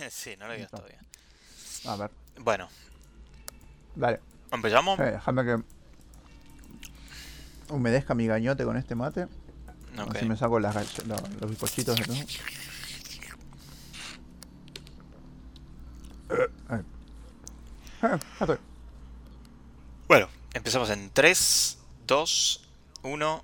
sí, no lo digas todavía. A ver, Bueno, dale. ¿empezamos? Eh, déjame que humedezca mi gañote con este mate. Ok. Así me saco las gall- lo- los bizcochitos de todo. Eh. Eh. Bueno, empezamos en 3, 2, 1.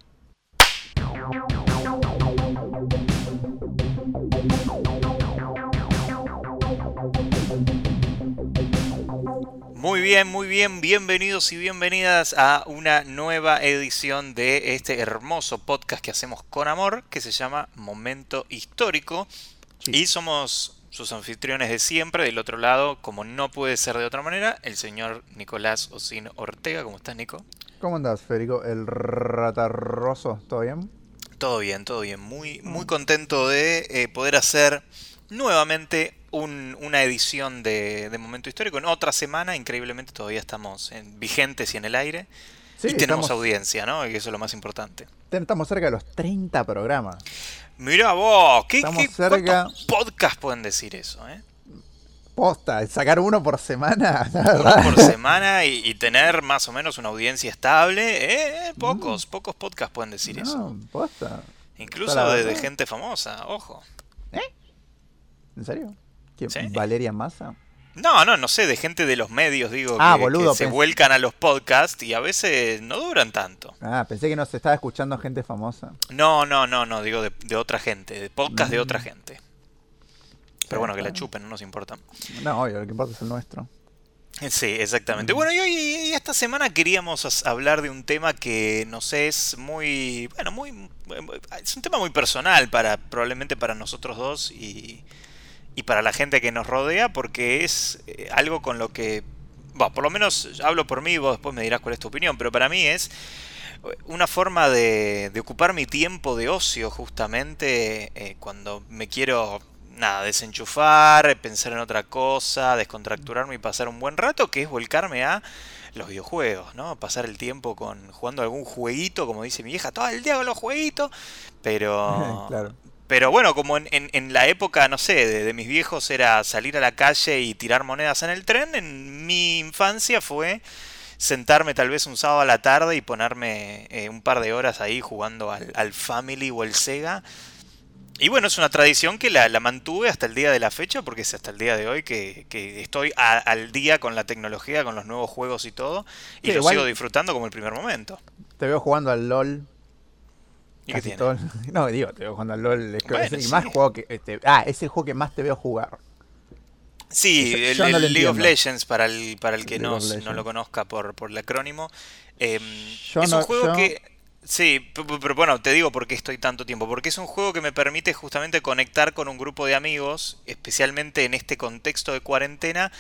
Muy bien, muy bien, bienvenidos y bienvenidas a una nueva edición de este hermoso podcast que hacemos con amor, que se llama Momento Histórico. Sí. Y somos sus anfitriones de siempre, del otro lado, como no puede ser de otra manera, el señor Nicolás Osino Ortega. ¿Cómo estás, Nico? ¿Cómo andás, Federico? El ratarroso, ¿todo bien? Todo bien, todo bien. Muy, muy contento de eh, poder hacer nuevamente un- una edición de, de Momento Histórico. En otra semana, increíblemente, todavía estamos en- vigentes y en el aire. Sí, y tenemos estamos, audiencia, ¿no? Y eso es lo más importante. estamos cerca de los 30 programas. Mira vos, ¿qué, cerca. ¿cuántos podcasts pueden decir eso? Eh? Posta, sacar uno por semana. Uno por semana y, y tener más o menos una audiencia estable. Eh, pocos, pocos podcasts pueden decir eso. No, posta. Incluso de, de gente famosa, ojo. ¿En serio? ¿Quién? Sí. ¿Valeria Massa? No, no, no sé, de gente de los medios, digo, Ah, que, boludo, que se vuelcan a los podcasts y a veces no duran tanto. Ah, pensé que nos estaba escuchando gente famosa. No, no, no, no, digo de, de otra gente, de podcast de Mm. otra gente. Sí, Pero bueno, que la chupen, no nos importa. No, obvio, lo que importa es el nuestro. Sí, exactamente. Mm. Bueno, y hoy y esta semana queríamos hablar de un tema que nos es muy, bueno, muy, es un tema muy personal para, probablemente para nosotros dos y, y para la gente que nos rodea, porque es eh, algo con lo que, bueno, por lo menos hablo por mí, vos después me dirás cuál es tu opinión, pero para mí es una forma de, de ocupar mi tiempo de ocio justamente eh, cuando me quiero nada desenchufar pensar en otra cosa descontracturarme y pasar un buen rato que es volcarme a los videojuegos no pasar el tiempo con jugando algún jueguito como dice mi vieja todo el día con los jueguitos pero claro. Pero bueno, como en, en- en la época, no sé, de, de mis viejos era salir a la calle y tirar monedas en el tren, en mi infancia fue sentarme tal vez un sábado a la tarde y ponerme eh, un par de horas ahí jugando al, al Family o el Sega. Y bueno, es una tradición que la, la mantuve hasta el día de la fecha, porque es hasta el día de hoy que, que estoy a- al día con la tecnología, con los nuevos juegos y todo, y Sí, lo igual- sigo disfrutando como el primer momento. Te veo jugando al LOL. ¿Y qué casi todo el- No, digo, te veo jugando al LOL. Es, que Bueno, es el sí. más juego que. este, ah, es el juego que más te veo jugar. Sí, el, no League of. Legends, para el, para el que no, no lo conozca por, por el acrónimo. em, Yo es no- un juego yo- que... Sí, p- p- pero bueno, te digo por qué estoy tanto tiempo. Porque es un juego que me permite justamente conectar con un grupo de amigos, especialmente en este contexto de cuarentena,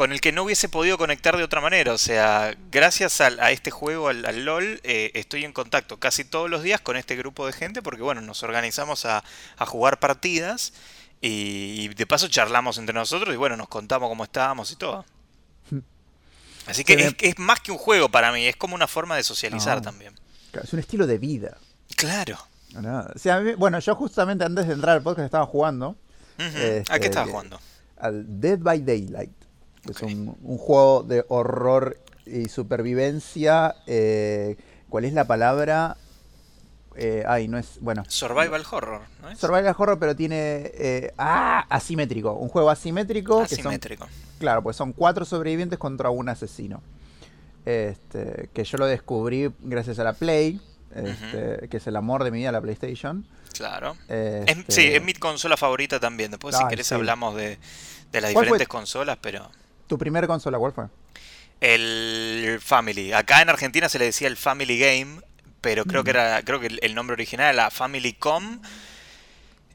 con el que no hubiese podido conectar de otra manera. O sea, gracias al- a, este juego, al, al LOL, eh, estoy en contacto casi todos los días con este grupo de gente porque, bueno, nos organizamos a, a jugar partidas y, y de paso charlamos entre nosotros y, bueno, nos contamos cómo estábamos y todo. Así que Se es, más que un juego para mí, es como una forma de socializar No. también. Es un estilo de vida. Claro. ¿no? O sea, a mí- bueno, yo justamente antes de entrar al podcast estaba jugando. Este, ¿A qué estabas que- jugando? al Dead by Daylight. Que es un, un juego de horror y supervivencia. eh, ¿Cuál es la palabra? Eh, ay, no es. Bueno. Survival Horror, ¿no es? Survival Horror, pero tiene. eh, ¡Ah! Asimétrico. Un juego asimétrico. Que son, Asimétrico. claro, pues son cuatro sobrevivientes contra un asesino. Este, que yo lo descubrí gracias a la Play. este, Que es el amor de mi vida, la PlayStation. Claro. Es- Este, sí, es mi consola favorita también. Después, si querés, sí. hablamos de, de las diferentes consolas, pero. ¿Tu primer consola cuál fue? El Family. Acá en Argentina se le decía el Family Game, pero creo Mm. que era, creo que el, nombre original era la Family Com.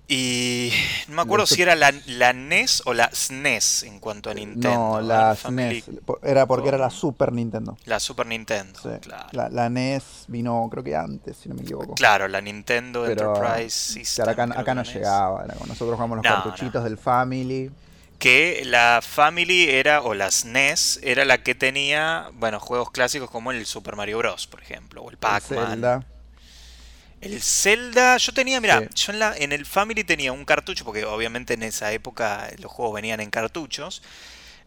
Y no me acuerdo si era la, la NES o la SNES en cuanto a Nintendo. no, la Family- SNES. po- Era porque era la. Super Nintendo. La Super Nintendo, Sí. claro. La, la NES vino, creo que antes, si no me equivoco. Claro, la Nintendo Pero Enterprise System. Claro, acá, no NES. llegaba. nosotros jugamos los No, cartuchitos no. del Family. Que la Family era, o la SNES, era la que tenía, bueno, juegos clásicos como el Super Mario Bros, por ejemplo, o el Pac-Man. El Zelda, yo tenía, mira, Sí. yo en, la, en el Family tenía un cartucho, porque obviamente en esa época los juegos venían en cartuchos,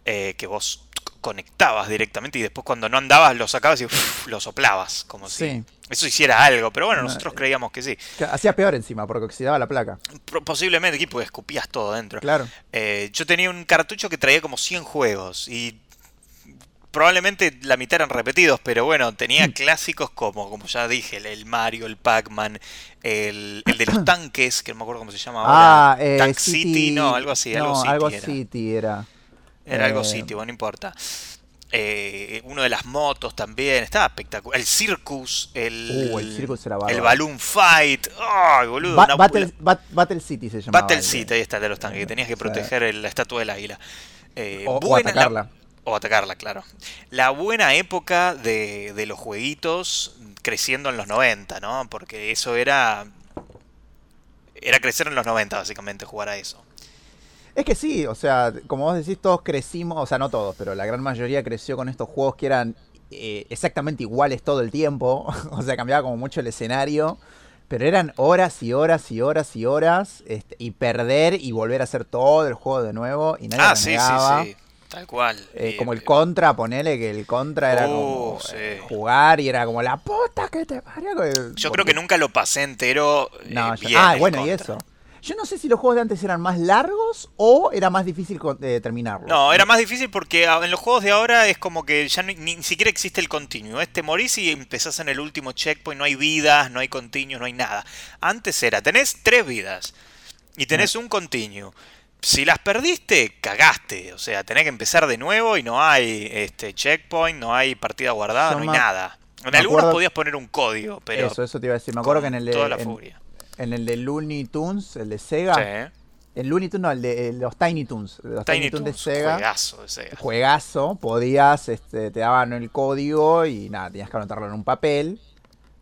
eh, que vos conectabas directamente y después cuando no andabas lo sacabas y uf, lo soplabas, como si Sí. Eso hiciera algo, pero bueno, No, nosotros eh. creíamos que sí. Hacía peor encima, porque oxidaba la placa. Posiblemente, aquí porque escupías todo dentro. Claro. Eh, yo tenía un cartucho que traía como 100 juegos y probablemente la mitad eran repetidos, pero bueno, tenía clásicos como, como ya dije, el, el Mario, el Pac-Man, el, el de los tanques, que no me acuerdo cómo se llama ahora. Ah, eh, Tank City, no, algo así, algo City algo era. City era. Era algo Eh, City, bueno, no importa. Eh, uno de las motos también, estaba espectacular. El Circus, el, Uh, el Circus era el bárbaro. Balloon Fight. ¡Ay, boludo! Ba- una- Battle, Bat- Battle City se llamaba. Battle City, ahí está, de los tanques, que tenías que proteger el- la estatua del águila. Eh, O, o buena- la- atacarla. o atacarla, claro. La buena época de, de los jueguitos creciendo en los 90, ¿no? Porque eso era... Era crecer en los 90, básicamente, jugar a eso. Es que sí, o sea, como vos decís, todos crecimos, o sea, no todos, pero la gran mayoría creció con estos juegos que eran eh, exactamente iguales todo el tiempo. o sea, cambiaba como mucho el escenario. Pero eran horas y horas y horas y horas. este, y perder y volver a hacer todo el juego de nuevo. Y nadie Ah, sí, renegaba. sí, sí. Tal cual. Eh, como el eh, contra, ponele que el contra era Uh, como sí. eh, jugar y era como la puta que te parió. Yo creo que nunca lo pasé entero No, yo- bien. ah, bueno, y eso. Yo no sé si los juegos de antes eran más largos o era más difícil eh, terminarlos. No, era más difícil porque ah, en los juegos de ahora es como que ya ni, ni siquiera existe el continuo. Este morís y empezás en el último checkpoint, no hay vidas, no hay continuo, no hay nada. Antes era, tenés tres vidas y tenés un continuo. Si las perdiste, cagaste. O sea, tenés que empezar de nuevo y no hay este checkpoint, no hay partida guardada, Yo no hay nada. En algunos acuerdo- podías poner un código, pero eso, eso te iba a decir. Me acuerdo que en el toda la en, furia. En el de Looney Tunes, el de Sega, Sí. el Looney Tunes, no, el de los Tiny Toons, los Tiny, Tiny Toons de Sega, juegazo de Sega. juegazo, podías, este, te daban el código y nada, tenías que anotarlo en un papel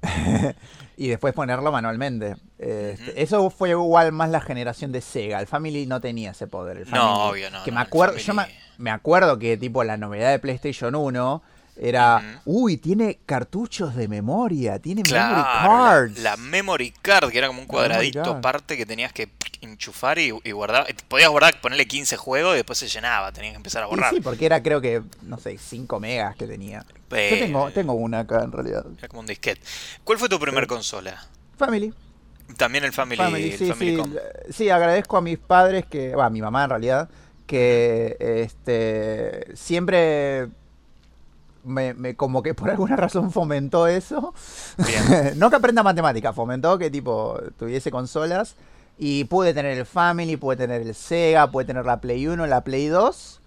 y después ponerlo manualmente. Este. Eso fue igual más la generación de Sega. El Family no tenía ese poder. El No, obvio, no, Que no, me acuerdo, yo me, me acuerdo que tipo la novedad de PlayStation 1 era, uy, tiene cartuchos de memoria, tiene memory cards. la, la memory card, que era como un cuadradito aparte que tenías que enchufar y, y guardar. Podías guardar, ponerle 15 juegos y después se llenaba, tenías que empezar a Y borrar. sí, porque era creo que, no sé, 5 megas que tenía. Yo Eh, tengo, tengo una acá en realidad. Era como un disquete. ¿Cuál fue tu primer consola? Family. También el Family, Family, el sí, Family sí. Sí, agradezco a mis padres que, bueno, a mi mamá en realidad, que este siempre me, me- como que por alguna razón fomentó eso. Bien. no que aprenda matemática, fomentó que tipo tuviese consolas y pude tener el Family, pude tener el Sega, pude tener la Play 1, la Play 2,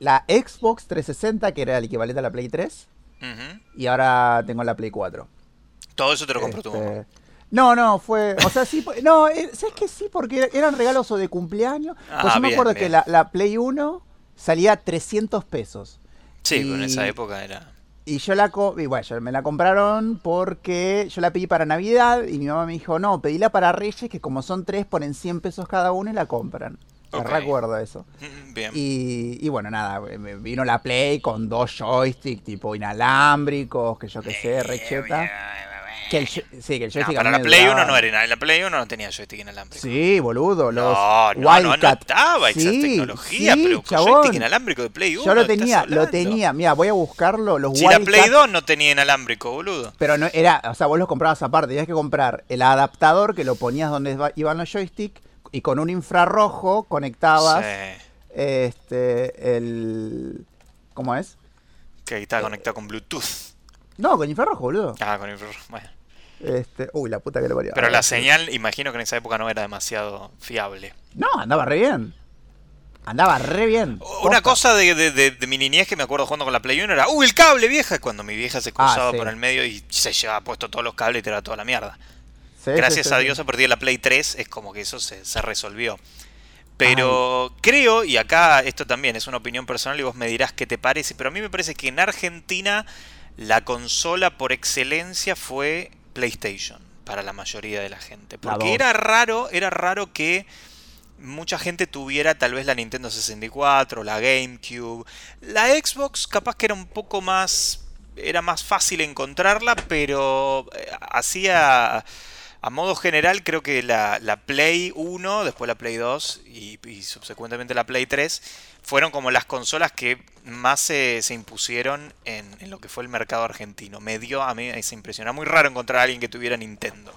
la Xbox 360 que era el equivalente a la Play 3 Ujú. y ahora tengo la Play 4. Todo eso te lo compró tu mamá. Este, No, no, fue. O sea, sí. No, eh, ¿sabes que sí? Porque eran regalos o de cumpleaños. Ah, Pues yo me bien, acuerdo que bien. la, la Play 1 salía 300 pesos. Sí, pero en esa y- época era. Y yo la. co- Y bueno, me la compraron porque yo la pedí para Navidad y mi mamá me dijo, no, pedíla para Reyes, que como son tres, ponen 100 pesos cada uno y la compran. Me Ok. recuerdo eso. Mm, Bien. Y, y bueno, nada, me vino la Play con dos joysticks tipo inalámbricos, que yo qué sé, recheta. Que el, sí, que el No, joystick a para la Play duraba- 1 no era ina- La Play 1 no tenía joystick inalámbrico. Sí, boludo, los no, no, no, no Wildcat. estaba esa Sí, tecnología, sí, pero chabón. joystick inalámbrico de Play 1. Yo lo ¿estás tenía, lo tenía. Mira, voy a buscarlo, los Si la Wildcat. Play 2 no tenía inalámbrico, boludo. Pero no era, o sea, vos los comprabas aparte, tenías que comprar el adaptador que lo ponías donde iban los joysticks y con un infrarrojo conectabas Sí, este el ¿cómo es? que estaba conectado con Bluetooth. No, con infrarrojo, boludo. Ah, con infrarrojo. Bueno. Este, uy, la puta que le parió. Pero Ahora la señal, imagino que en esa época no era demasiado fiable. No, andaba re bien. Andaba re bien. Una Posta. cosa de, de- de- de mi niñez que me acuerdo jugando con la Play 1 era, ¡Uy, el cable, vieja! Cuando mi vieja se cruzaba Ah, sí. por el medio y se llevaba puesto todos los cables y te era toda la mierda. Sí, Gracias sí, a. Dios a partir de la Play 3 es como que eso se, se resolvió. Pero creo, y acá esto también es una opinión personal y vos me dirás qué te parece, pero a mí me parece que en Argentina la consola por excelencia fue PlayStation para la mayoría de la gente. Porque era raro, era raro que mucha gente tuviera tal vez la Nintendo 64, la GameCube. La Xbox capaz que era un poco más era más fácil encontrarla, pero eh, hacía a modo general creo que la, Play 1, después la Play 2 y, subsecuentemente la Play 3 fueron como las consolas que más se, impusieron en, en, lo que fue el mercado argentino. Me dio a mí esa impresión. Era muy raro encontrar a alguien que tuviera Nintendo.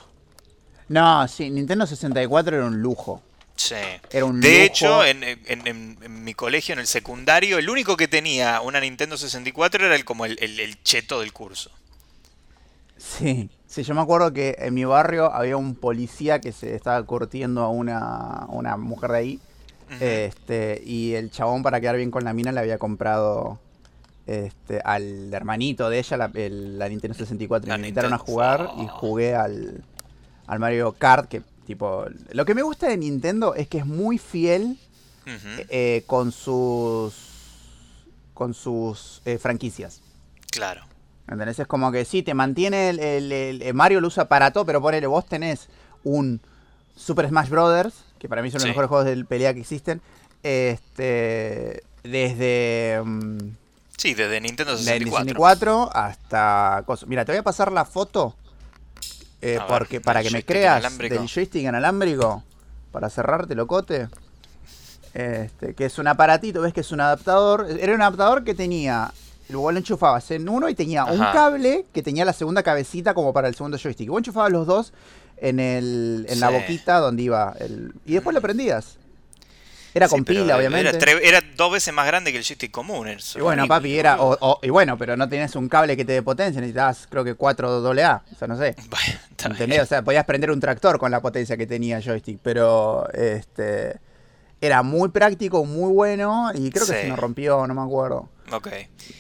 No, sí, Nintendo 64 era un lujo. Sí. Era un de hecho, en, mi colegio, en el secundario, el único que tenía una Nintendo 64 era el, como el, cheto del curso. Sí, sí, yo me acuerdo que en mi barrio había un policía que se estaba curtiendo a una, una mujer de ahí. este, y el chabón, para quedar bien con la mina, le había comprado este, al hermanito de ella la, Nintendo 64. y me invitaron a jugar y jugué al, al Mario Kart, que tipo, lo que me gusta de Nintendo es que es muy fiel eh, con sus con sus eh, franquicias. Claro. ¿Entendés? Es como que sí, te mantiene el, Mario lo usa para todo, pero ponele, vos tenés un Super Smash Brothers, que para mí son los mejores juegos de pelea que existen, este desde mm, Sí, desde Nintendo 64. 64 hasta Mira, te voy a pasar la foto eh, porque para que me creas del joystick inalámbrico, para cerrarte locote, este, que es un aparatito, ves que es un adaptador, era un adaptador que tenía, luego lo enchufabas en uno y tenía un cable que tenía la segunda cabecita como para el segundo joystick. Vos enchufabas los dos en, el, en la boquita donde iba el, y después lo prendías. Era con pila, obviamente. Era, dos veces más grande que el joystick común. Y bueno, papi, era. y bueno, pero no tenías un cable que te dé potencia, necesitabas, creo que 4 AA. O sea, no sé. ¿Entendés? O sea, podías prender un tractor con la potencia que tenía el joystick, pero. este Era muy práctico, muy bueno, y creo que se nos rompió, no me acuerdo. Ok.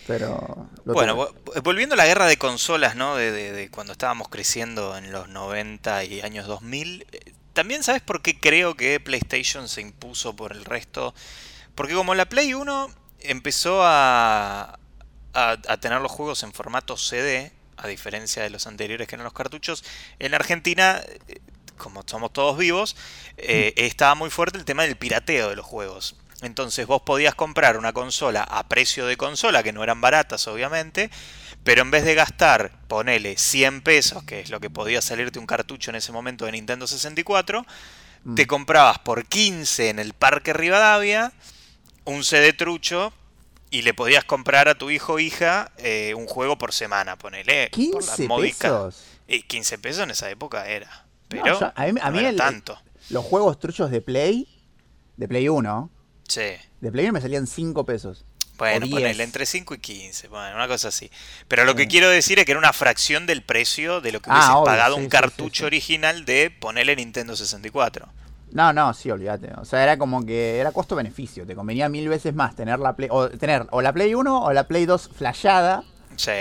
Pero. Bueno, volviendo a la guerra de consolas, ¿no? De, de, cuando estábamos creciendo en los 90 y años 2000 también sabes por qué creo que PlayStation se impuso por el resto. Porque como la Play 1 empezó a, a, tener los juegos en formato CD, a diferencia de los anteriores que eran los cartuchos, en Argentina, eh, como somos todos vivos, eh, mm. estaba muy fuerte el tema del pirateo de los juegos. Entonces vos podías comprar una consola a precio de consola, que no eran baratas obviamente, pero en vez de gastar, ponele 100 pesos, que es lo que podía salirte un cartucho en ese momento de Nintendo 64, mm. te comprabas por 15 en el Parque Rivadavia un CD trucho y le podías comprar a tu hijo o hija eh, un juego por semana, ponele. 15 pesos. Y 15 pesos en esa época era. Pero a mí, tanto. los juegos truchos de Play, de Play 1, sí. de Play 1 me salían 5 pesos. Bueno, ponele entre 5 y 15, bueno, una cosa así. Pero lo que quiero decir es que era una fracción del precio de lo que hubiese ah, pagado un cartucho original de ponerle Nintendo 64. No, no, sí, olvídate. O sea, era como que era costo-beneficio. Te convenía mil veces más tener la Play, o tener o la Play 1 o la Play 2 flashada. Sí.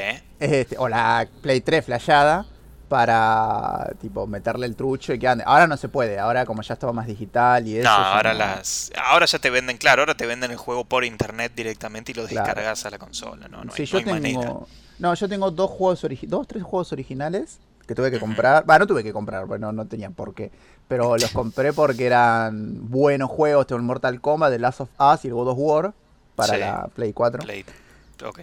Este, o la Play 3 flashada para tipo meterle el trucho y que ande. Ahora no se puede, ahora como ya estaba más digital y eso. No, ahora las ahora ya te venden, claro, ahora te venden el juego por internet directamente y lo descargas a la consola, no, no, sí, yo tengo, No, yo tengo dos juegos dos, tres juegos originales que tuve que comprar. Bueno, no tuve que comprar, bueno, no tenía por qué. Pero los compré porque eran buenos juegos. Tengo el Mortal Kombat, The Last of Us y el God of War para la Play 4.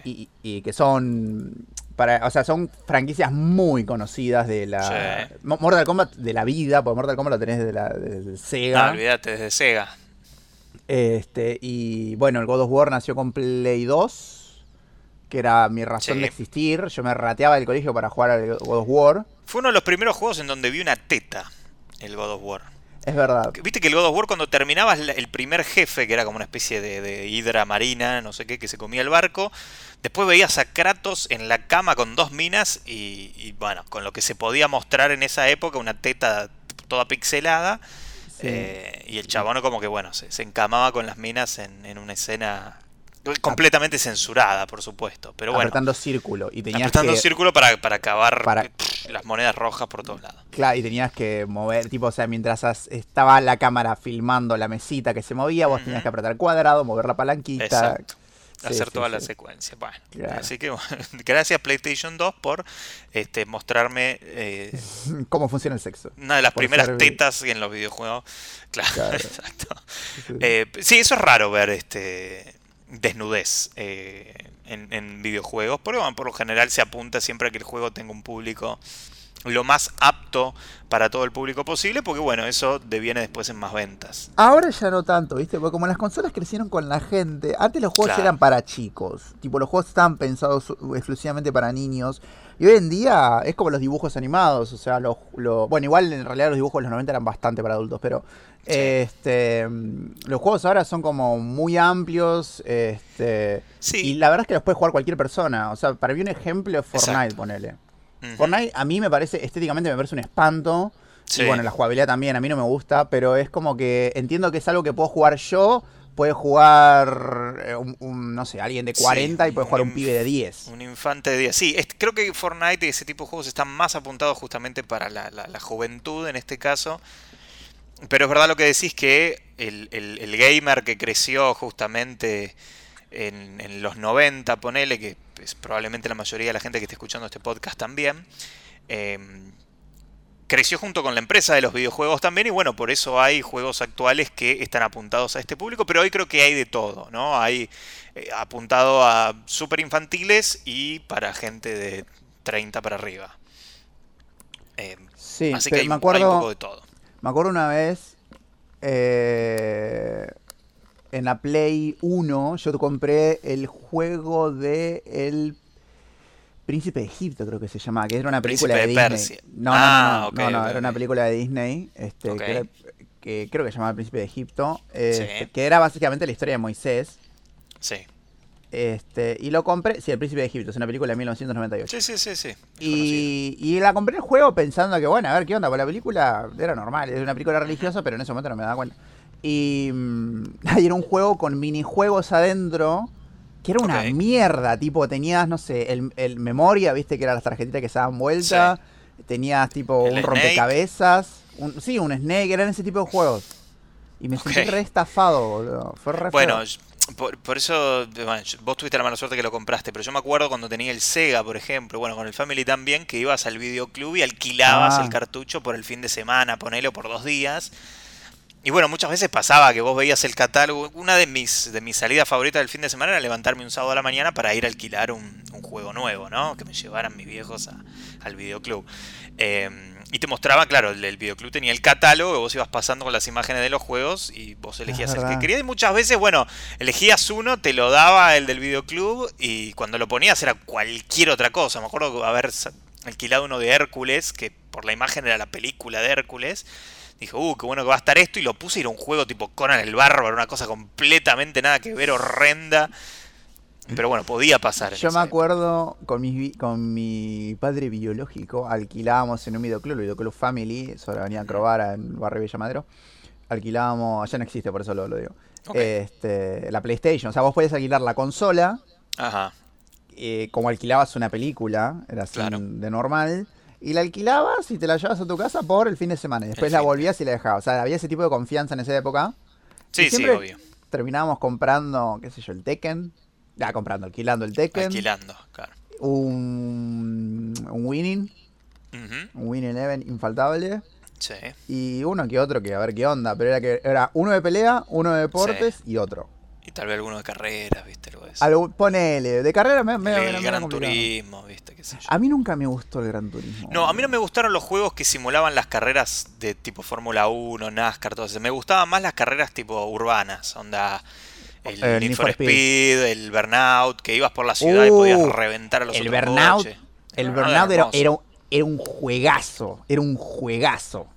Y, y, que son para, o sea, son franquicias muy conocidas de la. Mortal Kombat de la vida, porque Mortal Kombat lo tenés desde, la, Sega. No, olvídate, desde Sega. Este, y bueno, el God of War nació con Play 2, que era mi razón de existir. Yo me rateaba del colegio para jugar al God of War. Fue uno de los primeros juegos en donde vi una teta, el God of War. Es verdad. Viste que el God of War cuando terminabas el primer jefe, que era como una especie de, hidra marina, no sé qué, que se comía el barco, después veías a Kratos en la cama con dos minas y, bueno, con lo que se podía mostrar en esa época, una teta toda pixelada. Eh, y el chabón como que bueno, se, encamaba con las minas en, en una escena completamente censurada, por supuesto. Pero bueno. Apretando círculo. Y tenías apretando círculo para, para acabar las monedas rojas por todos lados. Claro, y tenías que mover, tipo, o sea, mientras estaba la cámara filmando la mesita que se movía, vos tenías que apretar cuadrado, mover la palanquita. Exacto. Hacer toda la secuencia. Bueno, así que gracias PlayStation 2 por este, mostrarme eh, cómo funciona el sexo. Una de las primeras tetas en los videojuegos. Claro, exacto. Eh, sí, eso es raro ver este desnudez eh, en, videojuegos. Porque por lo general se apunta siempre a que el juego tenga un público lo más apto para todo el público posible, porque bueno, eso deviene después en más ventas. Ahora ya no tanto, ¿viste? Porque como las consolas crecieron con la gente, antes los juegos eran para chicos, tipo los juegos estaban pensados exclusivamente para niños, y hoy en día es como los dibujos animados, o sea, los, bueno, igual en realidad los dibujos de los 90 eran bastante para adultos, pero este los juegos ahora son como muy amplios, este, y la verdad es que los puede jugar cualquier persona, o sea, para mí un ejemplo es Fortnite, ponele. Fortnite a mí me parece, estéticamente me parece un espanto. Y bueno, la jugabilidad también, a mí no me gusta, pero es como que entiendo que es algo que puedo jugar yo, puede jugar eh, un, no sé, alguien de 40 y puede jugar un, pibe de 10. Un infante de 10. Sí, creo que Fortnite y ese tipo de juegos están más apuntados justamente para la, juventud en este caso. Pero es verdad lo que decís que el, gamer que creció justamente en, los 90, ponele, que es probablemente la mayoría de la gente que está escuchando este podcast también, eh, creció junto con la empresa de los videojuegos también y bueno, por eso hay juegos actuales que están apuntados a este público, pero hoy creo que hay de todo, ¿no? Hay eh, apuntado a super infantiles y para gente de 30 para arriba. Eh, sí, así que me acuerdo, un poco de todo. Me acuerdo una vez eh, en la Play 1 yo compré el juego de el Príncipe de Egipto creo que se llamaba, que era una película de, Disney. No, no, no, ah, no, no, era una película de Disney, este, que, creo que se llamaba Príncipe de Egipto, este, que era básicamente la historia de Moisés. Sí. Este, y lo compré, sí, El Príncipe de Egipto, es una película de 1998. Sí, sí, sí, sí. Y, y, la compré el juego pensando que, bueno, a ver qué onda, porque la película era normal, es una película religiosa, pero en ese momento no me daba cuenta. Y mm, ahí era un juego con minijuegos adentro que era una mierda, tipo, tenías, no sé, el, memoria, viste, que eran las tarjetitas que se daban vuelta, tenías tipo un rompecabezas, un, sí, un Snake, eran ese tipo de juegos. Y me sentí re estafado, boludo. Fue re Bueno, por, eso, vos tuviste la mala suerte que lo compraste, pero yo me acuerdo cuando tenía el Sega, por ejemplo, bueno, con el Family también, que ibas al videoclub y alquilabas el ah. cartucho por el fin de semana, ponelo por dos días y bueno, muchas veces pasaba que vos veías el catálogo. Una de mis, de mis salidas favoritas del fin de semana era levantarme un sábado a la mañana para ir a alquilar un, juego nuevo, ¿no? Que me llevaran mis viejos al videoclub. Em, y te mostraba, claro, el, el, videoclub tenía el catálogo, vos ibas pasando con las imágenes de los juegos y vos elegías el que querías. Y muchas veces, bueno, elegías uno, te lo daba el del videoclub y cuando lo ponías era cualquier otra cosa. Me acuerdo haber alquilado uno de Hércules, que por la imagen era la película de Hércules Dije, uh, qué bueno que va a estar esto. Y lo puse y era un juego tipo Conan el Bárbaro, una cosa completamente nada que ver, horrenda. Pero bueno, podía pasar. Yo me acuerdo con mi, con mi padre biológico, alquilábamos en un videoclub, el videoclub Family, sobre la avenida Crovara, en Barrio Villa Madero. Alquilábamos, ya no existe, por eso lo, lo digo. Este, la PlayStation, o sea, vos podías alquilar la consola. Ajá. Eh, como alquilabas una película, era así de normal y la alquilabas y te la llevas a tu casa por el fin de semana. Y después la volvías y la dejabas. O sea, había ese tipo de confianza en esa época. Sí, sí, obvio. Terminábamos comprando, qué sé yo, el Tekken. Ya, comprando, alquilando el Tekken. Alquilando, claro. Un, un Winning. Un Winning Eleven infaltable. Sí. Y uno que otro que a ver qué onda. Pero era que era uno de pelea, uno de deportes y otro. Y tal vez alguno de carreras, ¿viste? Algo ponele, de carrera me, me El, Gran Turismo, ¿viste? ¿Qué sé yo? A mí nunca me gustó el Gran Turismo. No, a mí no me gustaron los juegos que simulaban las carreras de tipo Fórmula 1, NASCAR, todo eso. Me gustaban más las carreras tipo urbanas, onda. El eh, Need for Speed, el Burnout, que ibas por la ciudad y podías uh, reventar a los el otros Burnout, El Burnout era, era, un juegazo, era un juegazo.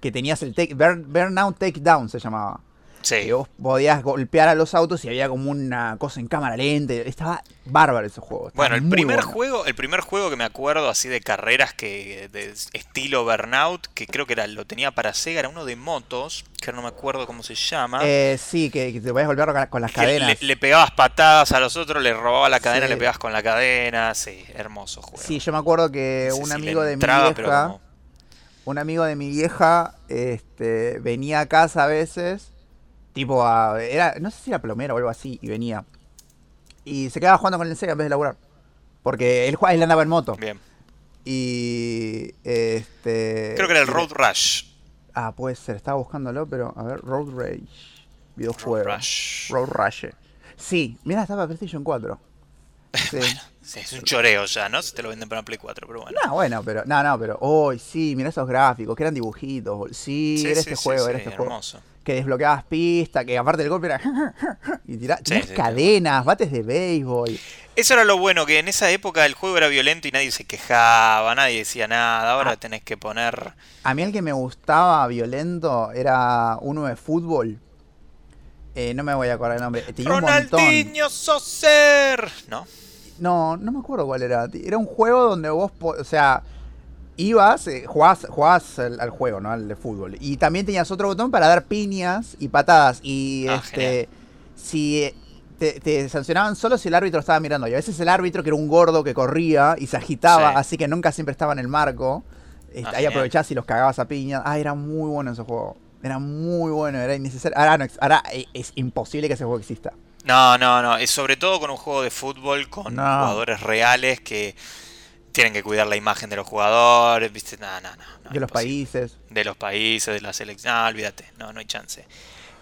Que tenías el take, Burnout Takedown se llamaba. Sí. vos podías golpear a los autos y había como una cosa en cámara lenta. Estaba bárbaro ese juego. bueno, el primer juego, el primer juego que me acuerdo así de carreras que de estilo Burnout, que creo que era lo tenía para Sega, era uno de motos, que no me acuerdo cómo se llama. Eh, sí, que, te podías golpear con las cadenas. Le, pegabas patadas a los otros, le robabas la cadena, le pegabas con la cadena. Sí, hermoso juego. Sí, yo me acuerdo que un amigo de mi vieja, un amigo de mi vieja, este, venía a casa a veces Tipo, era, no sé si era plomero o algo así, y venía. Y se quedaba jugando con el Sega en vez de laburar. Porque él, él andaba en moto. Bien. Y. Este. Creo que era el Road Rush. Ah, puede ser, estaba buscándolo, pero a ver, Road Rage. Videojuego. Road Rush. Road Rush. Sí, mira, estaba PlayStation 4. Sí. Bueno, sí, es un choreo ya, ¿no? Si te lo venden para Play 4, pero bueno. No, bueno, pero. No, no, pero. Oh, sí, mira esos gráficos, que eran dibujitos. bol- Sí, Sí, era este juego, era este juego. Que desbloqueabas pistas, que aparte del golpe era. Y tirá, Sí, cadenas, bates de béisbol. Eso era lo bueno, que en esa época el juego era violento y nadie se quejaba, nadie decía nada. Ahora Ah. tenés que poner. A mí el que me gustaba violento era uno de fútbol. Eh, no me voy a acordar el nombre. Tenía un. Ronaldinho Soser. ¿No? No, no me acuerdo cuál era. Era un juego donde vos, o sea, ibas, eh, jugabas, jugabas al, al juego, ¿no? Al de fútbol. Y también tenías otro botón para dar piñas y patadas. Y Ah, este, si eh, te, te sancionaban solo si el árbitro estaba mirando. Y a veces el árbitro, que era un gordo que corría y se agitaba, Sí. así que nunca siempre estaba en el marco. Este, Ah, ahí aprovechabas y los cagabas a piñas. Ah, era muy bueno ese juego. Era muy bueno, era innecesario. Ahora, no ahora eh, es imposible que ese juego exista. No, no, no. Es sobre todo con un juego de fútbol con No. jugadores reales que tienen que cuidar la imagen de los jugadores, ¿viste? No, no, no. no, de los países. De los países, de la selección. No, olvídate. No, no hay chance.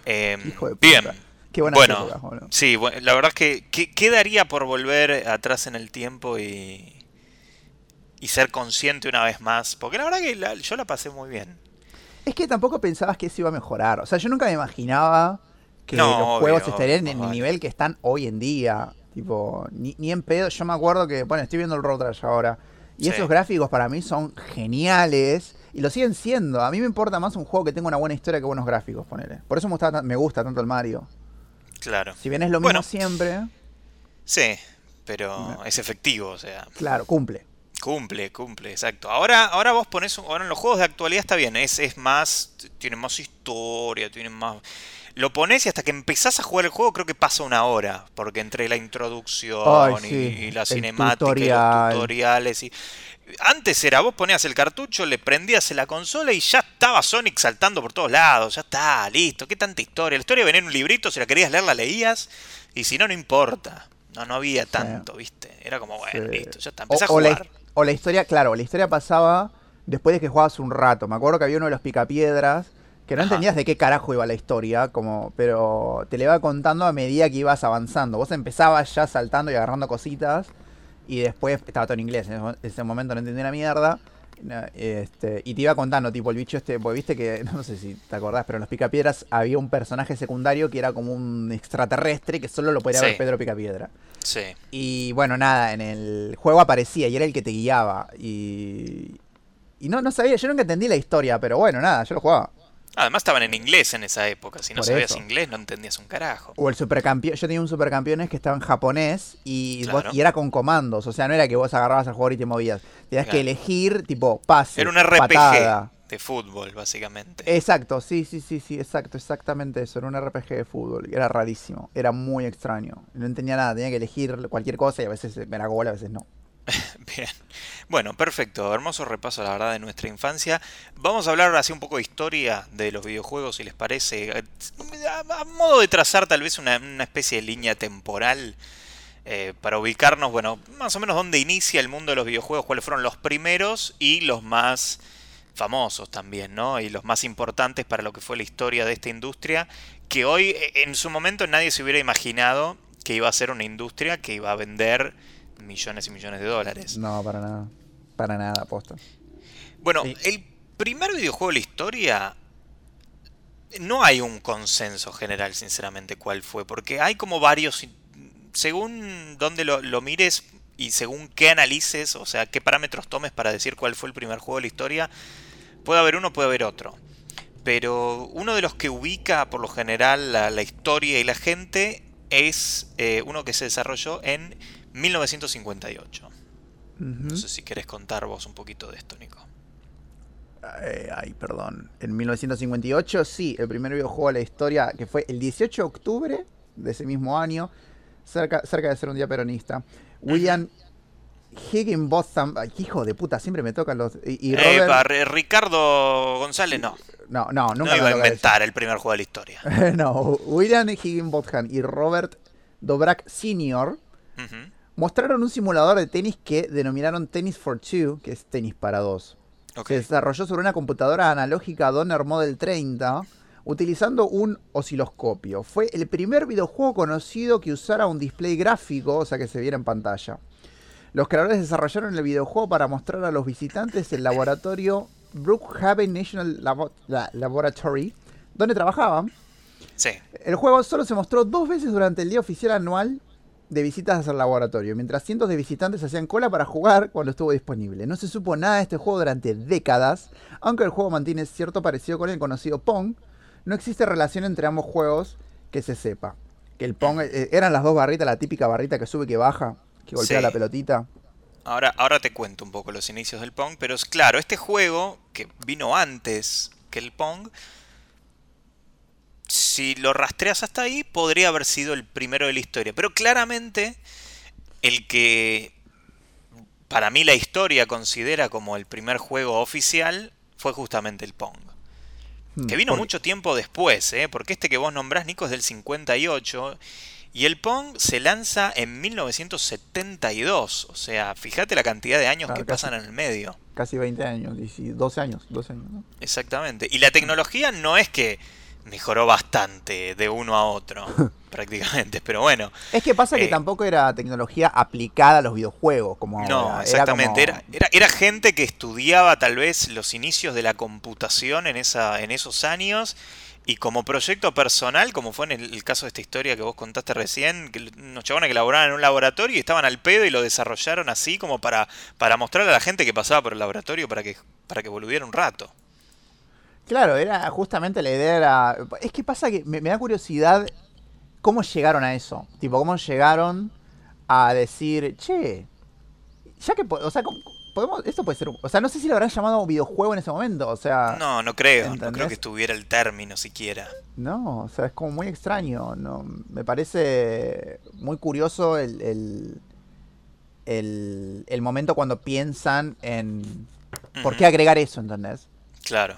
Eh, Hijo de puta. bien. Qué buena bueno, época, sí, la verdad es que ¿qué, qué daría por volver atrás en el tiempo y, y ser consciente una vez más? Porque la verdad que la- yo la pasé muy bien. Es que tampoco pensabas que eso iba a mejorar. O sea, yo nunca me imaginaba que No, los obvio, juegos estarían obvio, en el nivel que están hoy en día. Tipo, ni, ni en pedo. Yo me acuerdo que, bueno, estoy viendo el Road Rash ahora. Y Sí. esos gráficos para mí son geniales. Y lo siguen siendo. A mí me importa más un juego que tenga una buena historia que buenos gráficos, ponele. Por eso me gusta, me gusta tanto el Mario. Claro. Si bien es lo Bueno. mismo siempre, Sí, pero es efectivo, o sea, claro, cumple. cumple, cumple, exacto. Ahora, ahora vos pones, ahora en los juegos de actualidad está bien, es, es más, tienen más historia, tienen más... Lo pones y hasta que empezás a jugar el juego creo que pasa una hora, porque entre la introducción Ay, y, sí, y la cinemática y los tutoriales y... Antes era, vos ponías el cartucho, le prendías en la consola y ya estaba Sonic saltando por todos lados, ya está, listo, qué tanta historia. La historia venía en un librito, si la querías leer la leías y si no, no importa. No, no había tanto, ¿viste? Era como, bueno, Sí. listo, ya está, O, empecé a o la, jugar. o la historia, claro, la historia pasaba después de que jugabas un rato. Me acuerdo que había uno de los picapiedras que no Ajá. entendías de qué carajo iba la historia, como, pero te le iba contando a medida que ibas avanzando. Vos empezabas ya saltando y agarrando cositas y después estaba todo en inglés. En ese- momento no entendía una mierda. Este, y te iba contando, tipo, el bicho este, porque viste que, no sé si te acordás, pero en los Picapiedras había un personaje secundario que era como un extraterrestre que solo lo podía Sí. ver Pedro Picapiedra. Sí. Y bueno, nada, en el juego aparecía y era el que te guiaba. Y. Y no, no sabía, yo nunca entendí la historia, pero bueno, nada, yo lo jugaba. Además estaban en inglés en esa época. Si no Por sabías eso. inglés no entendías un carajo. O el supercampeón, yo tenía un supercampeones que estaba en japonés y, vos- y era con comandos, o sea, no era que vos agarrabas al jugador y te movías. Tenías Claro. que elegir, tipo, pase, Era un RPG patada. de fútbol, básicamente. Exacto, sí, sí, sí, sí, exacto, exactamente eso. Era un RPG de fútbol. Era rarísimo, era muy extraño. No entendía nada, tenía que elegir cualquier cosa y a veces era gol, a veces no. Bien. Bueno, perfecto. Hermoso repaso, la verdad, de nuestra infancia. Vamos a hablar así un poco de historia de los videojuegos, si les parece. A, modo de trazar tal vez una, especie de línea temporal eh, para ubicarnos, bueno, más o menos dónde inicia el mundo de los videojuegos, cuáles fueron los primeros y los más famosos también, ¿no? Y los más importantes para lo que fue la historia de esta industria, que hoy eh, en su momento nadie se hubiera imaginado que iba a ser una industria que iba a vender millones y millones de dólares. No, para nada. Para nada, aposta. Bueno, Sí. el primer videojuego de la historia no hay un consenso general, sinceramente, cuál fue, porque hay como varios, según dónde lo, lo mires y según qué analices, o sea, qué parámetros tomes para decir cuál fue el primer juego de la historia, puede haber uno, puede haber otro. Pero uno de los que ubica por lo general la, la historia y la gente es eh, uno que se desarrolló en 1958. Ujú. No sé si querés contar vos un poquito de esto, Nico. Eh, ay, perdón. En 1958, sí, el primer videojuego de la historia, que fue el 18 de octubre de ese mismo año, cerca, cerca de ser un día peronista. William Higginbotham, ay, hijo de puta, siempre me tocan los. Y, Robert. Ricardo González no. no, no, nunca no iba a inventar el primer juego de la historia. no, William Higginbotham y Robert Dobrak Sr. Ujú. Mostraron un simulador de tenis que denominaron Tennis for Two, que es tenis para dos. Se desarrolló sobre una computadora analógica Donner Model 30, utilizando un osciloscopio. Fue el primer videojuego conocido que usara un display gráfico, o sea que se viera en pantalla. Los creadores desarrollaron el videojuego para mostrar a los visitantes el laboratorio Brookhaven National Laboratory, donde trabajaban. Sí. El juego solo se mostró dos veces durante el día oficial anual de visitas al laboratorio, mientras cientos de visitantes hacían cola para jugar cuando estuvo disponible. No se supo nada de este juego durante décadas, aunque el juego mantiene cierto parecido con el conocido Pong, no existe relación entre ambos juegos que se sepa. Que el Pong eh, eran las dos barritas, la típica barrita que sube y que baja, que golpea Sí. la pelotita. Ahora, ahora te cuento un poco los inicios del Pong, pero es claro, este juego que vino antes que el Pong, si lo rastreas hasta ahí, podría haber sido el primero de la historia. Pero claramente, el que para mí la historia considera como el primer juego oficial fue justamente el Pong. Hmm, Que vino mucho tiempo después, ¿eh? porque este que vos nombrás, Nico, es del 58. Y el Pong se lanza en 1972. O sea, fíjate la cantidad de años Claro, que casi. pasan en el medio. Casi 20 años, 10 12 años, 12 años, ¿no? Exactamente. Y la tecnología no es que mejoró bastante de uno a otro, prácticamente. Pero bueno, Es que pasa que Eh, tampoco era tecnología aplicada a los videojuegos, como no, ahora. exactamente. Era Era, como- era, era gente que estudiaba tal vez los inicios de la computación en, esa, en esos años. Y como proyecto personal, como fue en el, el caso de esta historia que vos contaste recién, que unos chabones que laboraban en un laboratorio y estaban al pedo y lo desarrollaron así como para, para mostrarle a la gente que pasaba por el laboratorio para que, para que boludiera un rato. Claro, era justamente la idea era... Es que pasa que me, me da curiosidad cómo llegaron a eso. Tipo, cómo llegaron a decir, che, ya que... O sea, ¿cómo- podemos, esto puede ser... un- O sea, no sé si lo habrán llamado videojuego en ese momento. O sea... No, no creo, no creo que estuviera el término siquiera. No, o sea, es como muy extraño. No, me parece muy curioso el, el, el, el momento cuando piensan en por qué agregar eso, ¿entendés? Claro,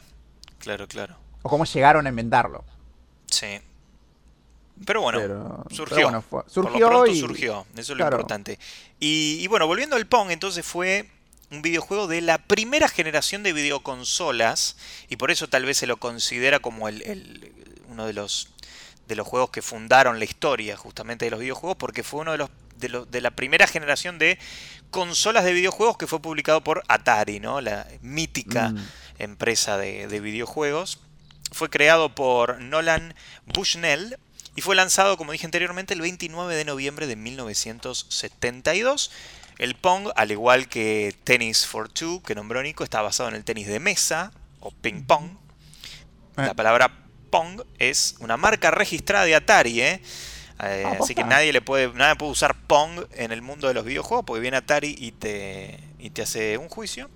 claro, claro. O cómo llegaron a inventarlo. Sí. Pero bueno, Pero- surgió. pero bueno, fue- Por surgió lo pronto y- surgió, eso es lo importante. Y, y bueno, volviendo al Pong, entonces fue un videojuego de la primera generación de videoconsolas y por eso tal vez se lo considera como el, el- uno de los de los juegos que fundaron la historia justamente de los videojuegos porque fue uno de los de, de la primera generación de consolas de videojuegos que fue publicado por Atari, ¿no? La mítica Mm. Empresa de, de videojuegos. Fue creado por Nolan Bushnell y fue lanzado, como dije anteriormente, el 29 de noviembre de 1972. El Pong, al igual que Tennis for Two, que nombró Nico, está basado en el tenis de mesa o ping pong. Eh. La palabra Pong es una marca registrada de Atari, ¿eh? Eh, Ah, así que nadie le puede, nadie puede usar Pong en el mundo de los videojuegos porque viene Atari y te, y te hace un juicio.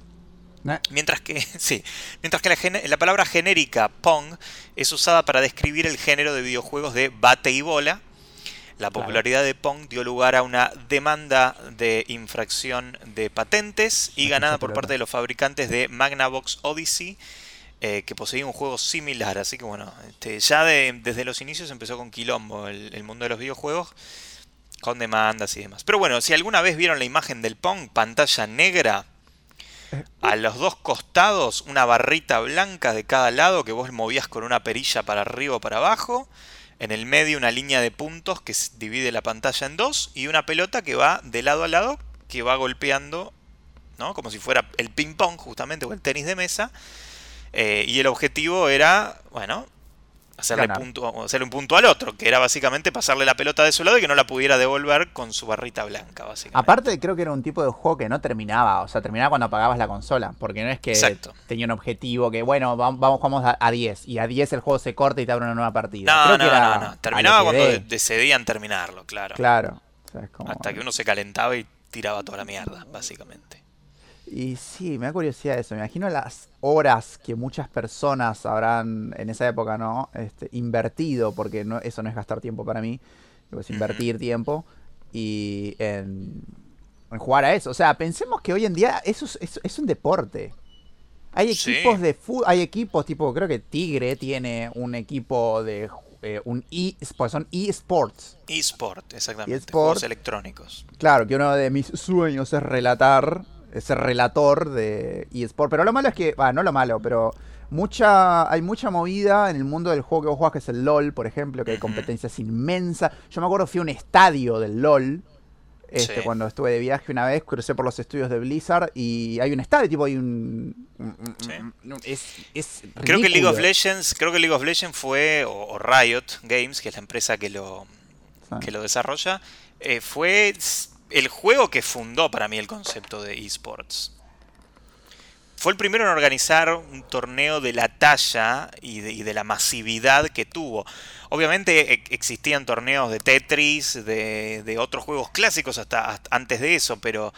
Eh, Mientras que, sí, mientras que la, palabra genérica Pong es usada para describir el género de videojuegos de bate y bola. La Claro. popularidad de Pong dio lugar a una demanda de infracción de patentes y ganada por parte de los fabricantes de Magnavox Odyssey, eh, que poseía un juego similar. Así que bueno, este, ya de- desde los inicios empezó con quilombo el, el mundo de los videojuegos, con demandas y demás. Pero bueno, si alguna vez vieron la imagen del Pong, pantalla negra, a los dos costados una barrita blanca de cada lado que vos movías con una perilla para arriba o para abajo. En el medio una línea de puntos que divide la pantalla en dos y una pelota que va de lado a lado que va golpeando, ¿no? Como si fuera el ping pong justamente o el tenis de mesa. Eh, y el objetivo era, bueno, hacerle, Ganar. punto, hacerle un punto al otro, que era básicamente pasarle la pelota de su lado y que no la pudiera devolver con su barrita blanca, básicamente. Aparte, creo que era un tipo de juego que no terminaba. O sea, terminaba cuando apagabas la consola. Porque no es que Exacto. tenía un objetivo que, bueno, vamos, vamos jugamos a, a 10. Y a 10 el juego se corta y te abre una nueva partida. No, Creo no, que era no, Terminaba cuando de- decidían terminarlo, claro. Claro. O sea, es como- Hasta que uno se calentaba y tiraba toda la mierda, básicamente. Y sí, me da curiosidad eso. Me imagino las horas que muchas personas habrán en esa época, ¿no? Este, invertido, porque no, eso no es gastar tiempo para mí, es invertir tiempo y en, en jugar a eso. O sea, pensemos que hoy en día eso es, es- es un deporte. Hay Sí. equipos de fútbol, hay equipos tipo, creo que Tigre tiene un equipo de eh, un e, pues son eSports. eSport, exactamente. eSport. Juegos electrónicos. Claro, que uno de mis sueños es relatar, es ser relator de eSport. Pero lo malo es que, va, no lo malo, pero mucha, hay mucha movida en el mundo del juego que vos jugás, que es el LOL, por ejemplo, que hay competencias inmensas. Yo me acuerdo fui a un estadio del LOL. Este, Sí. Cuando estuve de viaje una vez, crucé por los estudios de Blizzard y hay un estadio, tipo, hay un. Sí. es, es Creo que League of. Legends, creo que League of Legends fue, o, o Riot Games, que es la empresa que lo, Ah. que lo desarrolla, eh, fue el juego que fundó para mí el concepto de esports. Fue el primero en organizar un torneo de la talla y de, la masividad que tuvo. Obviamente e- existían torneos de Tetris, de, otros juegos clásicos hasta, antes de eso, pero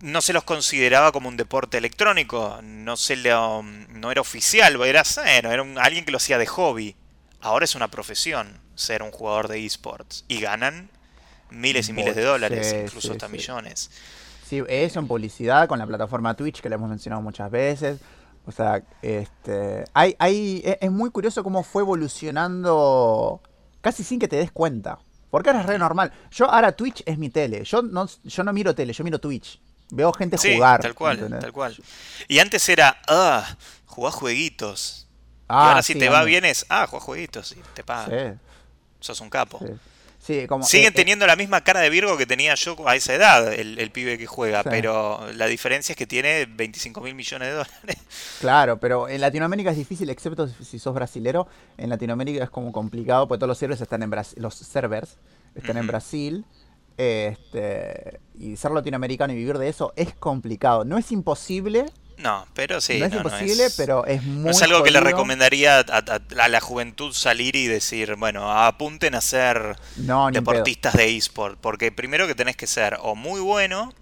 no se los consideraba como un deporte electrónico, no era oficial, era, era alguien que lo hacía de hobby. Ahora es una profesión ser un jugador de esports y ganan miles y miles de dólares, sí, incluso sí, hasta sí. millones. Sí, eso en publicidad con la plataforma Twitch que le hemos mencionado muchas veces. O sea, este, hay, hay, e- es muy curioso cómo fue evolucionando casi sin que te des cuenta. Porque ahora es re normal. Yo ahora Twitch es mi tele. Yo no, yo no miro tele, yo miro Twitch. Veo gente Sí, jugar. tal cual, ¿entendés? tal cual. Y antes era, ah, jugás jueguitos. y Ah, ahora si sí, te va bien es, ah, jugás jueguitos y te pagan. Sí, Sos un capo. Sí. Sí, como, Siguen eh, eh, teniendo la misma cara de Virgo que tenía yo a esa edad, el, el pibe que juega, Sí. pero la diferencia es que tiene 25 mil millones de dólares. Claro, pero en Latinoamérica es difícil, excepto si- sos brasilero. En Latinoamérica es como complicado, porque todos los servers están en Brasil, los servers están en. Brasil. Este, y ser latinoamericano y vivir de eso es complicado. No es imposible, No, pero sí. no es no, no imposible, es- pero es muy No es algo que le recomendaría a, a- a la juventud salir y decir, bueno, apunten a ser No, deportistas de eSport, porque primero que tenés que ser o muy bueno,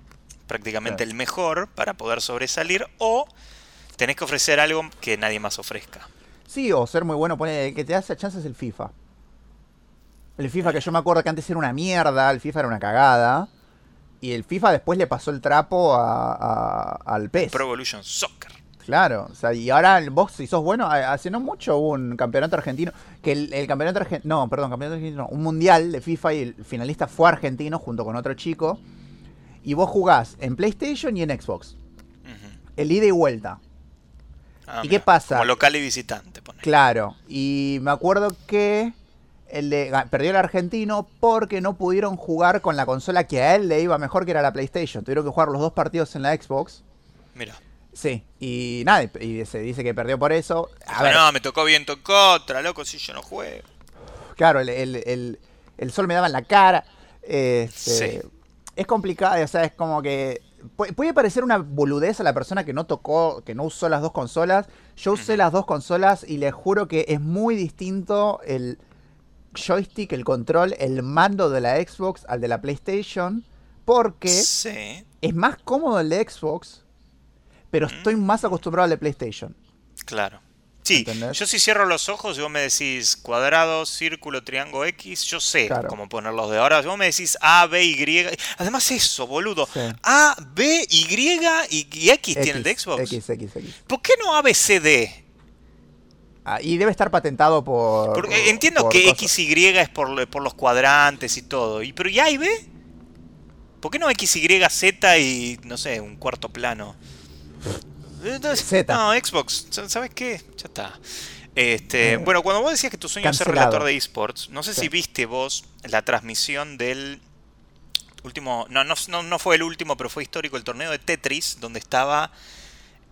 prácticamente Claro. el mejor para poder sobresalir, o tenés que ofrecer algo que nadie más ofrezca. Sí, o ser muy bueno, el que te hace chance es el FIFA. El FIFA que yo me acuerdo que antes era una mierda, el FIFA era una cagada. Y el FIFA después le pasó el trapo a- a- al PES. Pro Evolution Soccer. Claro, o sea, y ahora vos, si sos bueno, hace no mucho hubo un campeonato argentino, que el, el campeonato argentino, no, perdón, campeonato argentino, no, un mundial de FIFA y el finalista fue argentino junto con otro chico, y vos jugás en PlayStation y en Xbox, el ida y vuelta, Ah, ¿Y qué pasa? Como local y visitante, pone. claro, y me acuerdo que el de- perdió el argentino porque no pudieron jugar con la consola que a él le iba mejor, que era la PlayStation, tuvieron que jugar los dos partidos en la Xbox, Mira. sí, y nada, y se dice que perdió por eso, a ver, no, me tocó bien, tocó otra, loco, si yo no juego. Claro, el, el- el- el sol me daba en la cara. este, Sí. Es complicado, o sea, es como que. pu- Puede parecer una boludez a la persona que no tocó, que no usó las dos consolas. Yo usé las dos consolas y les juro que es muy distinto el joystick, el control, el mando de la Xbox al de la PlayStation. Porque Sí, es más cómodo el de Xbox, pero estoy más acostumbrado al de PlayStation. claro. Sí, ¿Entendés? yo si cierro los ojos y vos me decís cuadrado, círculo, triángulo, X, yo sé Claro. cómo ponerlos de ahora. Si vos me decís A, B, Y. Además, eso, boludo. Sí. A, B, Y y, y X, tiene el de Xbox. X, X, X. ¿Por qué no A, B, C, D? Ah, y debe estar patentado por. Porque entiendo por que cosas. X, Y es por, por los cuadrantes y todo. ¿Y, pero ¿y A y B? ¿Por qué no X, Y, Z y, no sé, un cuarto plano? Z. No, Xbox, ¿sabes qué? Ya está. Este, Eh, bueno, cuando vos decías que tu sueño es ser relator de esports, no sé Sí. si viste vos la transmisión del último, no, no, no fue el último, pero fue histórico, el torneo de Tetris, donde estaba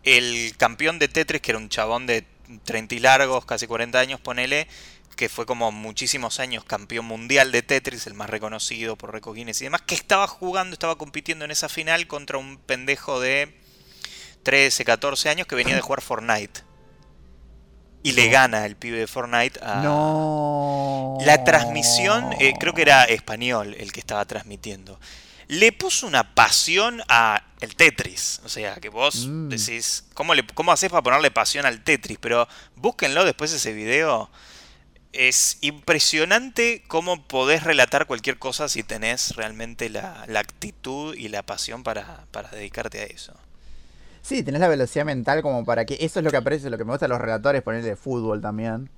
el campeón de Tetris, que era un chabón de 30 y largos, casi 40 años, ponele, que fue como muchísimos años campeón mundial de Tetris, el más reconocido por récord Guinness y demás, que estaba jugando, estaba compitiendo en esa final contra un pendejo de 13, 14 años que venía de jugar Fortnite. Y le gana el pibe de Fortnite a... No. La transmisión, eh, creo que era español el que estaba transmitiendo. Le puso una pasión a el Tetris. O sea, que vos Mm. decís, ¿cómo, le, ¿cómo haces para ponerle pasión al Tetris? Pero búsquenlo después ese video. Es impresionante cómo podés relatar cualquier cosa si tenés realmente la, la actitud y la pasión para, para dedicarte a eso. Sí, tenés la velocidad mental como para que. Eso es lo que aprecio, lo que me gusta de los relatores, ponerle de fútbol también.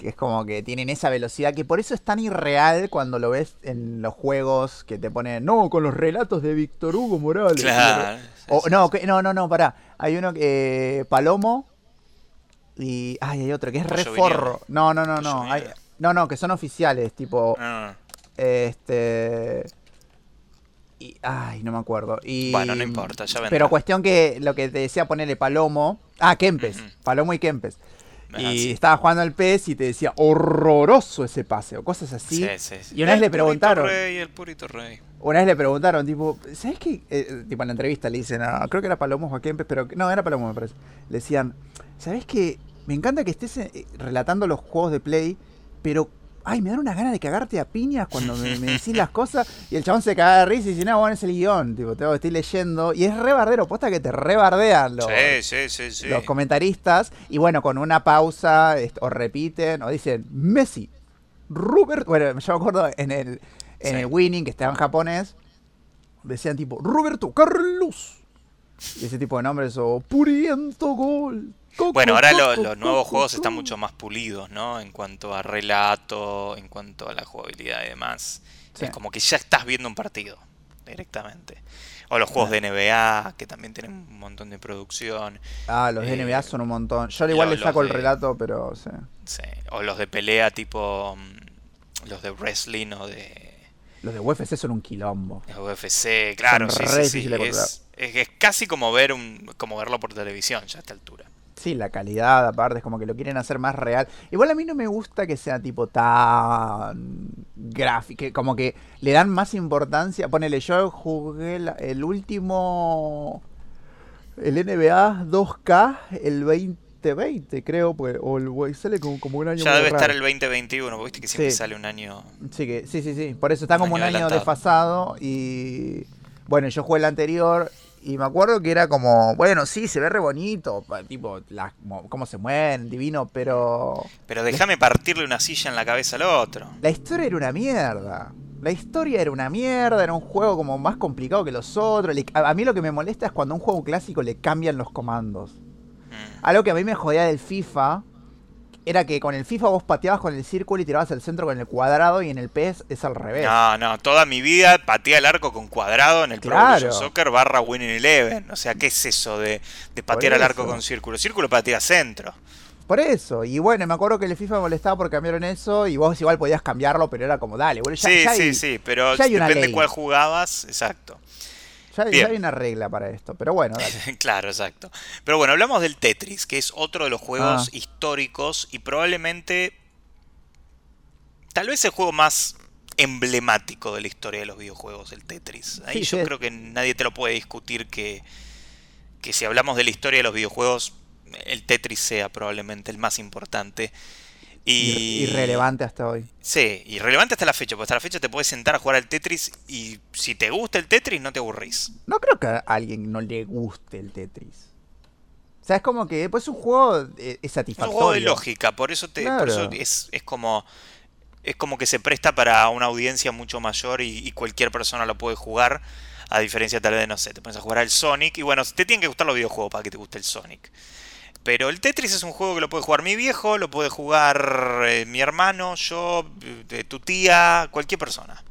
Que es como que tienen esa velocidad que por eso es tan irreal cuando lo ves en los juegos que te ponen. No, con los relatos de Víctor Hugo Morales. Claro. O, no, que- no, no, no, pará. Hay uno que. Palomo. Y. Ay, hay otro que es reforro. No, no, no, no. hay- no, no, que son oficiales, tipo. Ah, Este. Y, ay, no me acuerdo. Y, Bueno, no importa, ya vendrá. Pero cuestión que lo que te decía ponerle Palomo. Ah, Kempes. Palomo y Kempes. Ah, y sí. estaba jugando al PES y te decía horroroso ese pase o cosas así. sí, sí, sí. Y una vez le preguntaron. Rey, el purito rey. Una vez le preguntaron, tipo, ¿sabes qué? Eh, tipo en la entrevista le dicen, a- creo que era Palomo o a Kempes, pero no, era Palomo me parece. Le decían, ¿sabes qué? Me encanta que estés eh, relatando los juegos de Play, pero, ay, me dan unas ganas de cagarte a piñas cuando me, me decís las cosas. Y el chabón se caga de risa y dice, no, bueno, es el guion, tipo, que estoy leyendo. Y es re bardero, posta que te re bardean los, Sí, sí, sí, sí. los comentaristas. Y bueno, con una pausa, o repiten, o dicen, Messi, Robert, bueno, yo me acuerdo en el, en el Winning, que estaba en japonés, decían tipo, Roberto Carlos. Y ese tipo de nombres, o Puriento Gol. Bueno, ahora los nuevos juegos están mucho más pulidos, ¿no? En cuanto a relato, en cuanto a la jugabilidad y demás. Sí. Es como que ya estás viendo un partido directamente. O los juegos de NBA, que también tienen un montón de producción. Ah, los de Eh, NBA son un montón. Yo igual le saco los el relato, pero sí. sí. O los de pelea tipo mm, los de wrestling o de Los de UFC son un quilombo. de UFC. Claro, Son sí, sí, sí. Es, es- es casi como ver un como verlo por televisión ya a esta altura. Sí, la calidad aparte es como que lo quieren hacer más real. Igual a mí no me gusta que sea tipo tan gráfico, como que le dan más importancia. Ponele, yo jugué la- el último, el NBA 2K, el 2020 creo, pues, o el sale como, como un año Ya debe estar el 2021, porque viste que siempre Sí. sale un año. Sí, que, sí, sí, sí. Por eso está Un como un año año adelantado. desfasado y... Bueno, yo jugué el anterior y me acuerdo que era como, bueno, sí, se ve re bonito, tipo, mo- cómo se mueven, divino, pero... Pero déjame partirle una silla en la cabeza al otro. La historia era una mierda. La historia era una mierda, era un juego como más complicado que los otros. A mí lo que me molesta es cuando a un juego clásico le cambian los comandos. Mm. Algo que a mí me jodía del FIFA era que con el FIFA vos pateabas con el círculo y tirabas al centro con el cuadrado y en el PES es al revés. No, no, toda mi vida pateé el arco con cuadrado en el Pro Claro. Evolution Soccer barra Winning Eleven. O sea, ¿qué es eso de, de patear al arco con círculo? Círculo patea centro. Por eso, y bueno, me acuerdo que el FIFA me molestaba porque cambiaron eso y vos igual podías cambiarlo, pero era como, dale, boludo, ya, sí, ya sí, hay, sí, pero ya depende cuál jugabas, exacto. Ya- ya hay una regla para esto. Pero bueno, dale. claro, exacto. Pero bueno, hablamos del Tetris, que es otro de los juegos Ah. históricos y probablemente tal vez el juego más emblemático de la historia de los videojuegos, el Tetris. Ahí Sí, yo sí. creo que nadie te lo puede discutir que, que si hablamos de la historia de los videojuegos, el Tetris sea probablemente el más importante. Y, Ir- Irrelevante hasta hoy. Sí, irrelevante hasta la fecha, porque hasta la fecha te puedes sentar a jugar al Tetris y si te gusta el Tetris no te aburrís. No creo que a alguien no le guste el Tetris. O sea, es como que pues, es un juego eh, es Es un satisfactorio. juego de lógica, por eso, te, por eso es, es como es como que se presta para una audiencia mucho mayor y, y cualquier persona lo puede jugar. A diferencia tal vez de, no sé, te pones a jugar al Sonic y bueno, te tienen que gustar los videojuegos para que te guste el Sonic. Pero el Tetris es un juego que lo puede jugar mi viejo, lo puede jugar eh, mi hermano, yo, eh, tu tía, cualquier persona.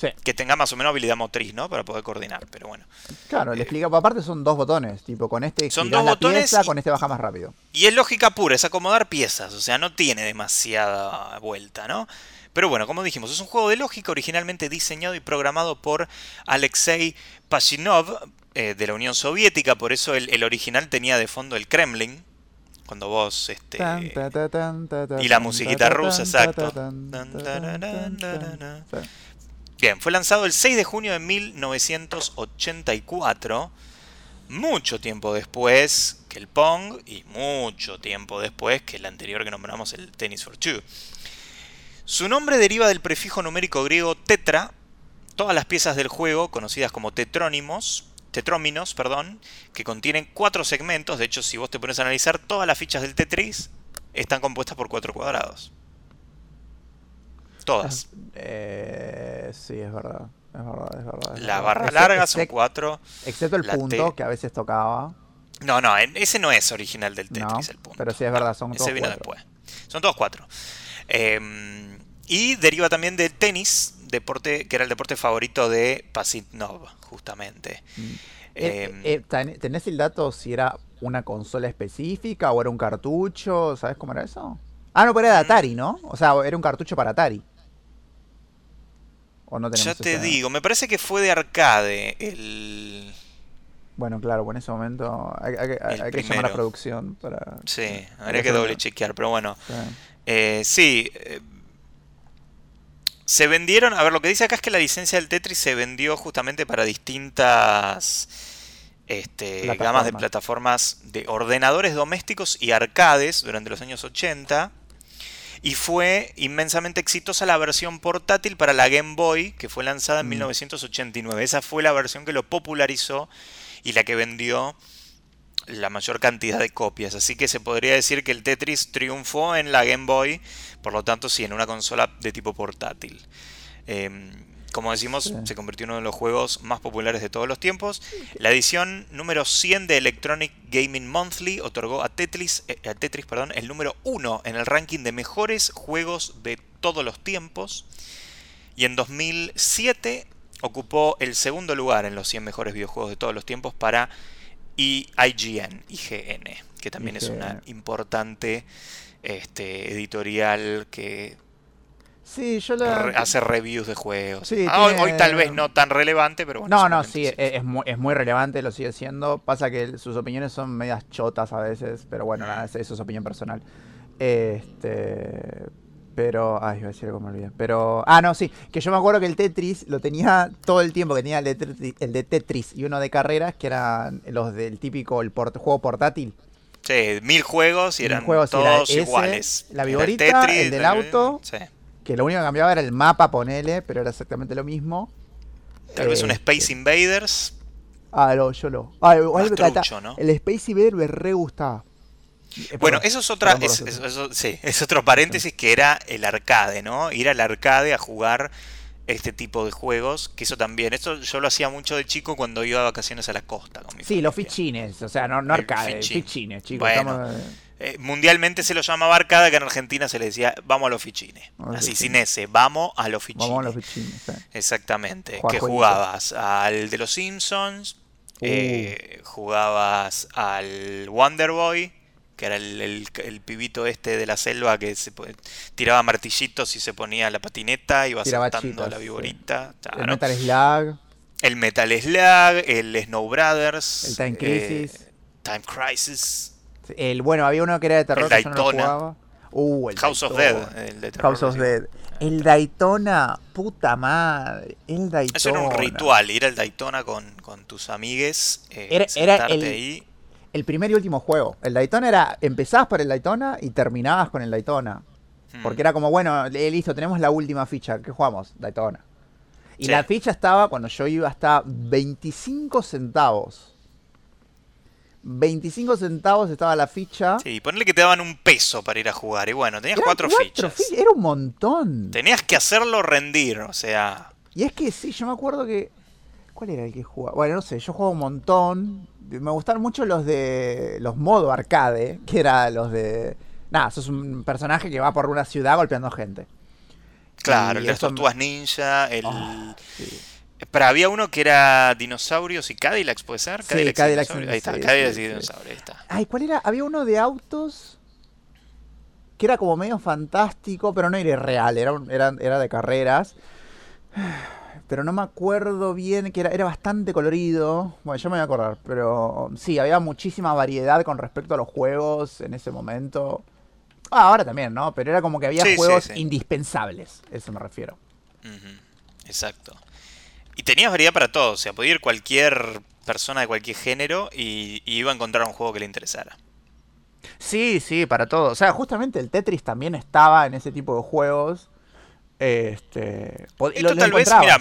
Sí, Que tenga más o menos habilidad motriz, ¿no? Para poder coordinar, pero bueno. claro, le explica. Aparte son dos botones, tipo con este Eh, Son dos la botones pieza, y- con este baja más rápido. Y es lógica pura, es acomodar piezas, o sea, no tiene demasiada vuelta, ¿no? Pero bueno, como dijimos, es un juego de lógica originalmente diseñado y programado por Alexei Pashinov eh, de la Unión Soviética, por eso el, el original tenía de fondo el Kremlin, cuando vos... Este, Tan, ta, ta, tan, ta, ta, y la musiquita ta, ta, rusa, exacto. Bien, fue lanzado el 6 de junio de 1984, mucho tiempo después que el Pong y mucho tiempo después que el anterior que nombramos, el Tennis for Two. Su nombre deriva del prefijo numérico griego tetra. Todas las piezas del juego, conocidas como tetrónimos, tetróminos, perdón, que contienen cuatro segmentos. De hecho, si vos te pones a analizar, todas las fichas del Tetris están compuestas por cuatro cuadrados. Todas. Eh, sí, es verdad. Es verdad, es verdad. es La verdad. barra larga son cuatro. Excepto el punto, T. que a veces tocaba. No, no, ese no es original del No, Tetris, el punto. pero sí es verdad, son Ese todos vino cuatro. después. Son todos cuatro. Eh, y deriva también del tenis, deporte, que era el deporte favorito de Pasitnov, justamente. Mm. Eh, eh, ¿Tenés el dato si era una consola específica o era un cartucho? ¿Sabes cómo era eso? Ah, no, pero era de mm. Atari, ¿no? O sea, era un cartucho para Atari. ¿O no ya te digo, me parece que fue de arcade el... Bueno, claro, pues en ese momento hay, que llamar a producción para... Sí, habría que doble chequear, pero bueno. sí, eh, se vendieron, a ver, lo que dice acá es que la licencia del Tetris se vendió justamente para distintas este, gamas de plataformas de ordenadores domésticos y arcades durante los años 80. Y fue inmensamente exitosa la versión portátil para la Game Boy, que fue lanzada en 1989. Mm. Esa fue la versión que lo popularizó y la que vendió la mayor cantidad de copias. Así que se podría decir que el Tetris triunfó en la Game Boy, por lo tanto sí, en una consola de tipo portátil. Em, como decimos, se convirtió en uno de los juegos más populares de todos los tiempos. La edición número 100 de Electronic Gaming Monthly otorgó a Tetris, eh, a Tetris perdón, el número 1 en el ranking de mejores juegos de todos los tiempos. Y en 2007 ocupó el segundo lugar en los 100 mejores videojuegos de todos los tiempos para y IGN, IGN, que también es una importante este, editorial que sí, yo hace reviews de juegos. Ah, hoy, tal vez no tan relevante, pero bueno. No, no, sí, es, muy, es, muy, relevante, lo sigue siendo. Pasa que sus opiniones son medias chotas a veces, pero bueno, nada, eso es opinión personal. Este, pero, ay, iba a decir algo, me olvidé. Pero, ah, no, sí, que yo me acuerdo que el Tetris lo tenía todo el tiempo, que tenía el de Tetris, y uno de carreras, que eran los del típico el juego portátil. Sí, mil juegos y eran todos iguales. La viborita, el, del auto, que lo único que cambiaba era el mapa, ponele, pero era exactamente lo mismo. Tal vez un Space eh, Invaders. Ah, no, yo lo. Ah. El Space Invaders me re gustaba. Bueno, eso es otra, sí, es otro paréntesis que era el arcade, ¿no? Ir al arcade a jugar este tipo de juegos, que eso también, eso yo lo hacía mucho de chico cuando iba a vacaciones a la costa. sí, los fichines, o sea, no, no arcade, fichines, chicos. Eh, mundialmente se lo llamaba arcade, que en Argentina se le decía vamos a los fichines. Así, sin ese, vamos a los fichines. Vamos a los fichines, Exactamente. que jugabas al de los Simpsons, uh. eh, jugabas al Wonder Boy, que era el, pibito este de la selva que se tiraba martillitos y se ponía la patineta, iba saltando a la viborita. El Metal Slug. El Metal Slug, el Snow Brothers. El Time Crisis. Eh, Time Crisis. El, bueno, había uno que era de terror el Daytona. Uh, el House of Dead. El de terror, House of Dead. El Daytona, puta madre. El Daytona. Eso era un ritual, ir al Daytona con, tus amigues. Eh, era, era el, ahí el primer y último juego. El Daytona era, empezabas por el Daytona y terminabas con el Daytona. Hmm. Porque era como, bueno, listo, tenemos la última ficha. ¿Qué jugamos? Daytona. Y la ficha estaba, cuando yo iba, hasta 25 centavos. 25 centavos estaba la ficha. Sí, ponle que te daban un peso para ir a jugar. Y bueno, tenías cuatro, fichas. Era un montón. Tenías que hacerlo rendir, o sea. Y es que sí, yo me acuerdo que. ¿Cuál era el que jugaba? Bueno, no sé, yo jugaba un montón me gustaron mucho los de los modo arcade, que era los de... Nada, sos un personaje que va por una ciudad golpeando gente. Claro, el de las tortugas ninja, el... Ah, pero había uno que era dinosaurios y Cadillacs, ¿puede ser? sí, Cadillacs Ahí está, Cadillacs y dinosaurios, ahí está. Ay, ¿cuál era? Había uno de autos que era como medio fantástico, pero no era real, era, era, era de carreras pero no me acuerdo bien, que era, era bastante colorido. Bueno, yo me voy a acordar, pero sí, había muchísima variedad con respecto a los juegos en ese momento. Ah, ahora también, ¿no? Pero era como que había juegos indispensables, eso me refiero. Exacto. Y tenías variedad para todo, o sea, podía ir cualquier persona de cualquier género y, y iba a encontrar un juego que le interesara. Sí, sí, para todo. O sea, justamente el Tetris también estaba en ese tipo de juegos este, Esto tal vez, mira,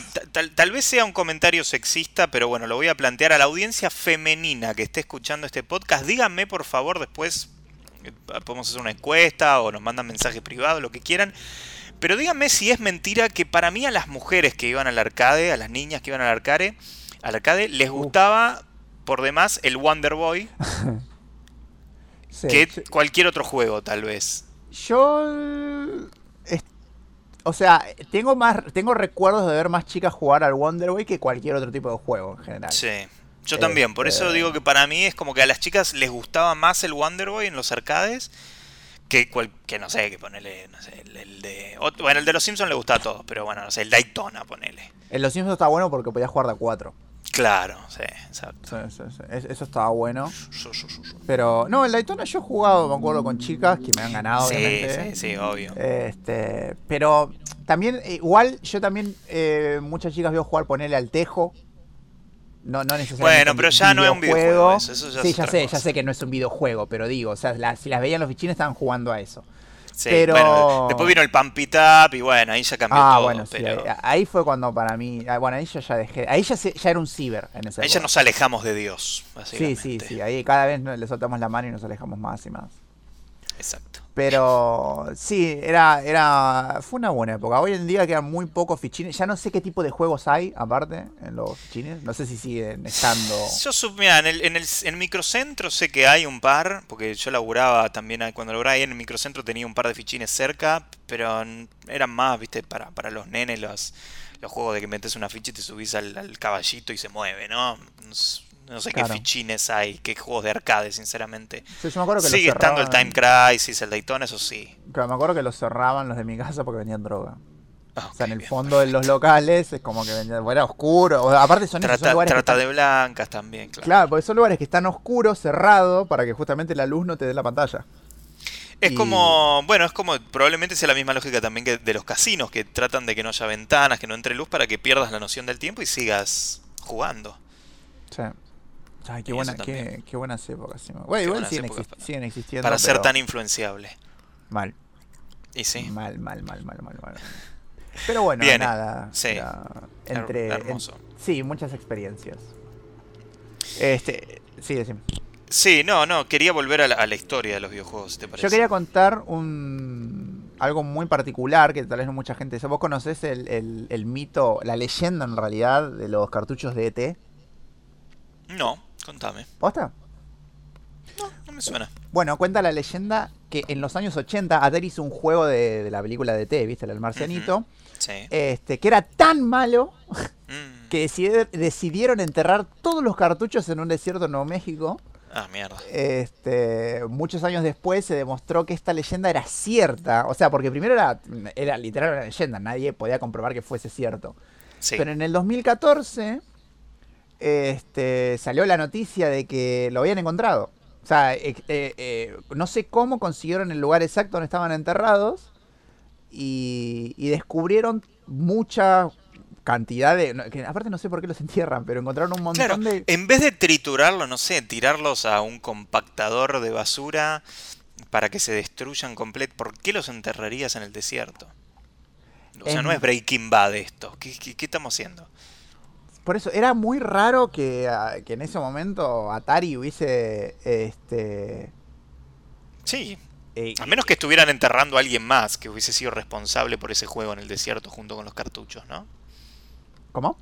tal, vez sea un comentario sexista, pero bueno, lo voy a plantear a la audiencia femenina que esté escuchando este podcast. Díganme, por favor, después eh, podemos hacer una encuesta o nos mandan mensaje privado, lo que quieran. Pero díganme si es mentira que para mí a las mujeres que iban al arcade, a las niñas que iban al arcade, al arcade les gustaba por demás el Wonder Boy que cualquier otro juego, tal vez. Yo o sea, tengo más tengo recuerdos de ver más chicas jugar al Wonder Boy que cualquier otro tipo de juego en general. Sí. Yo también, por eso Este, digo que para mí es como que a las chicas les gustaba más el Wonder Boy en los arcades que, cual- que no sé, que ponele, no sé, el, el de... Bueno, el de los Simpsons le gusta a todos, pero bueno, no sé, el Daytona, ponele. En Los Simpsons está bueno porque podías jugar de a 4. Claro, sí, exacto. Eso estaba bueno. Pero, no, el Daytona yo he jugado, me acuerdo, con chicas que me han ganado, Sí, obviamente. sí, sí, obvio. Este, pero también, eh, igual, yo también, eh, muchas chicas veo jugar, ponerle al tejo. No, no necesariamente. Bueno, pero ya no es un videojuego eso, eso ya sí, es ya sé, cosa. ya sé que no es un videojuego, pero digo, o sea, la- si las veían los fichines estaban jugando a eso. Sí, pero- bueno, después vino el Pump It Up y bueno, ahí ya cambió Ah, todo. bueno, sí, ahí, ahí fue cuando para mí, ah, bueno, ahí yo ya dejé, ahí ya, se- ya era un ciber en ese ahí ya nos alejamos de Dios, Sí, sí, sí, ahí cada vez le soltamos la mano y nos alejamos más y más. Exacto. Pero sí, era, era, fue una buena época. Hoy en día quedan muy pocos fichines. Ya no sé qué tipo de juegos hay, aparte, en los fichines. No sé si siguen estando. Yo sub- en el, en el en microcentro sé que hay un par, porque yo laburaba también ahí- cuando laburaba ahí en el microcentro tenía un par de fichines cerca, pero eran más, viste, para, para los nenes los, los juegos de que metes una ficha y te subís al, al caballito y se mueve, ¿no? No sé Claro. qué fichines hay, qué juegos de arcade, sinceramente. Sí, yo me acuerdo que Sigue estando el Time Crisis, el Daytona, eso sí. Claro, me acuerdo que los cerraban los de mi casa porque vendían droga. Ah, O sea, en el bien, fondo de los locales es como que bueno, era oscuro. O, aparte son esos, son Trata, lugares que trata están- de blancas también, claro. Claro, porque son lugares que están oscuros, cerrados, para que justamente la luz no te dé la pantalla. Es Y- como, bueno, es como, probablemente sea la misma lógica también que de los casinos, que tratan de que no haya ventanas, que no entre luz para que pierdas la noción del tiempo y sigas jugando. Sí. Ay, qué, buena, qué, qué buenas épocas. sí. Bueno, igual siguen, épocas existiendo. Para ser pero tan influenciable. Mal. Y sí. Mal, mal, mal, mal, mal, mal. Pero bueno, Bien, nada. sí. era entre, hermoso. en- sí, muchas experiencias. Este, sí, decime. Sí, no, no, quería volver a la, a la historia de los videojuegos, ¿te parece? Yo quería contar un algo muy particular que tal vez no mucha gente sabe. ¿Vos conocés el, el- el mito, la leyenda en realidad de los cartuchos de ET? No, contame. ¿Posta? No, no me suena. Bueno, cuenta la leyenda que en los años 80 Atari hizo un juego de, de la película de ET, ¿viste? El marcianito. Sí. Este, que era tan malo Mm. que decidi- decidieron enterrar todos los cartuchos en un desierto en Nuevo México. Ah, mierda. Este, muchos años después se demostró que esta leyenda era cierta. O sea, porque primero era, era literal una leyenda, nadie podía comprobar que fuese cierto. Sí. Pero en el 2014 este, salió la noticia de que lo habían encontrado. O sea, eh, eh, eh, no sé cómo consiguieron el lugar exacto donde estaban enterrados y, y descubrieron mucha cantidad de... que aparte no sé por qué los entierran, pero encontraron un montón Claro, de... en vez de triturarlo, no sé, tirarlos a un compactador de basura para que se destruyan completo, ¿por qué los enterrarías en el desierto? O sea, En- no es Breaking Bad esto. ¿Qué, qué, qué estamos haciendo? Por eso, era muy raro que, ah, que en ese momento Atari hubiese... Este, Sí, eh, a menos que estuvieran enterrando a alguien más que hubiese sido responsable por ese juego en el desierto junto con los cartuchos, ¿no? ¿Cómo?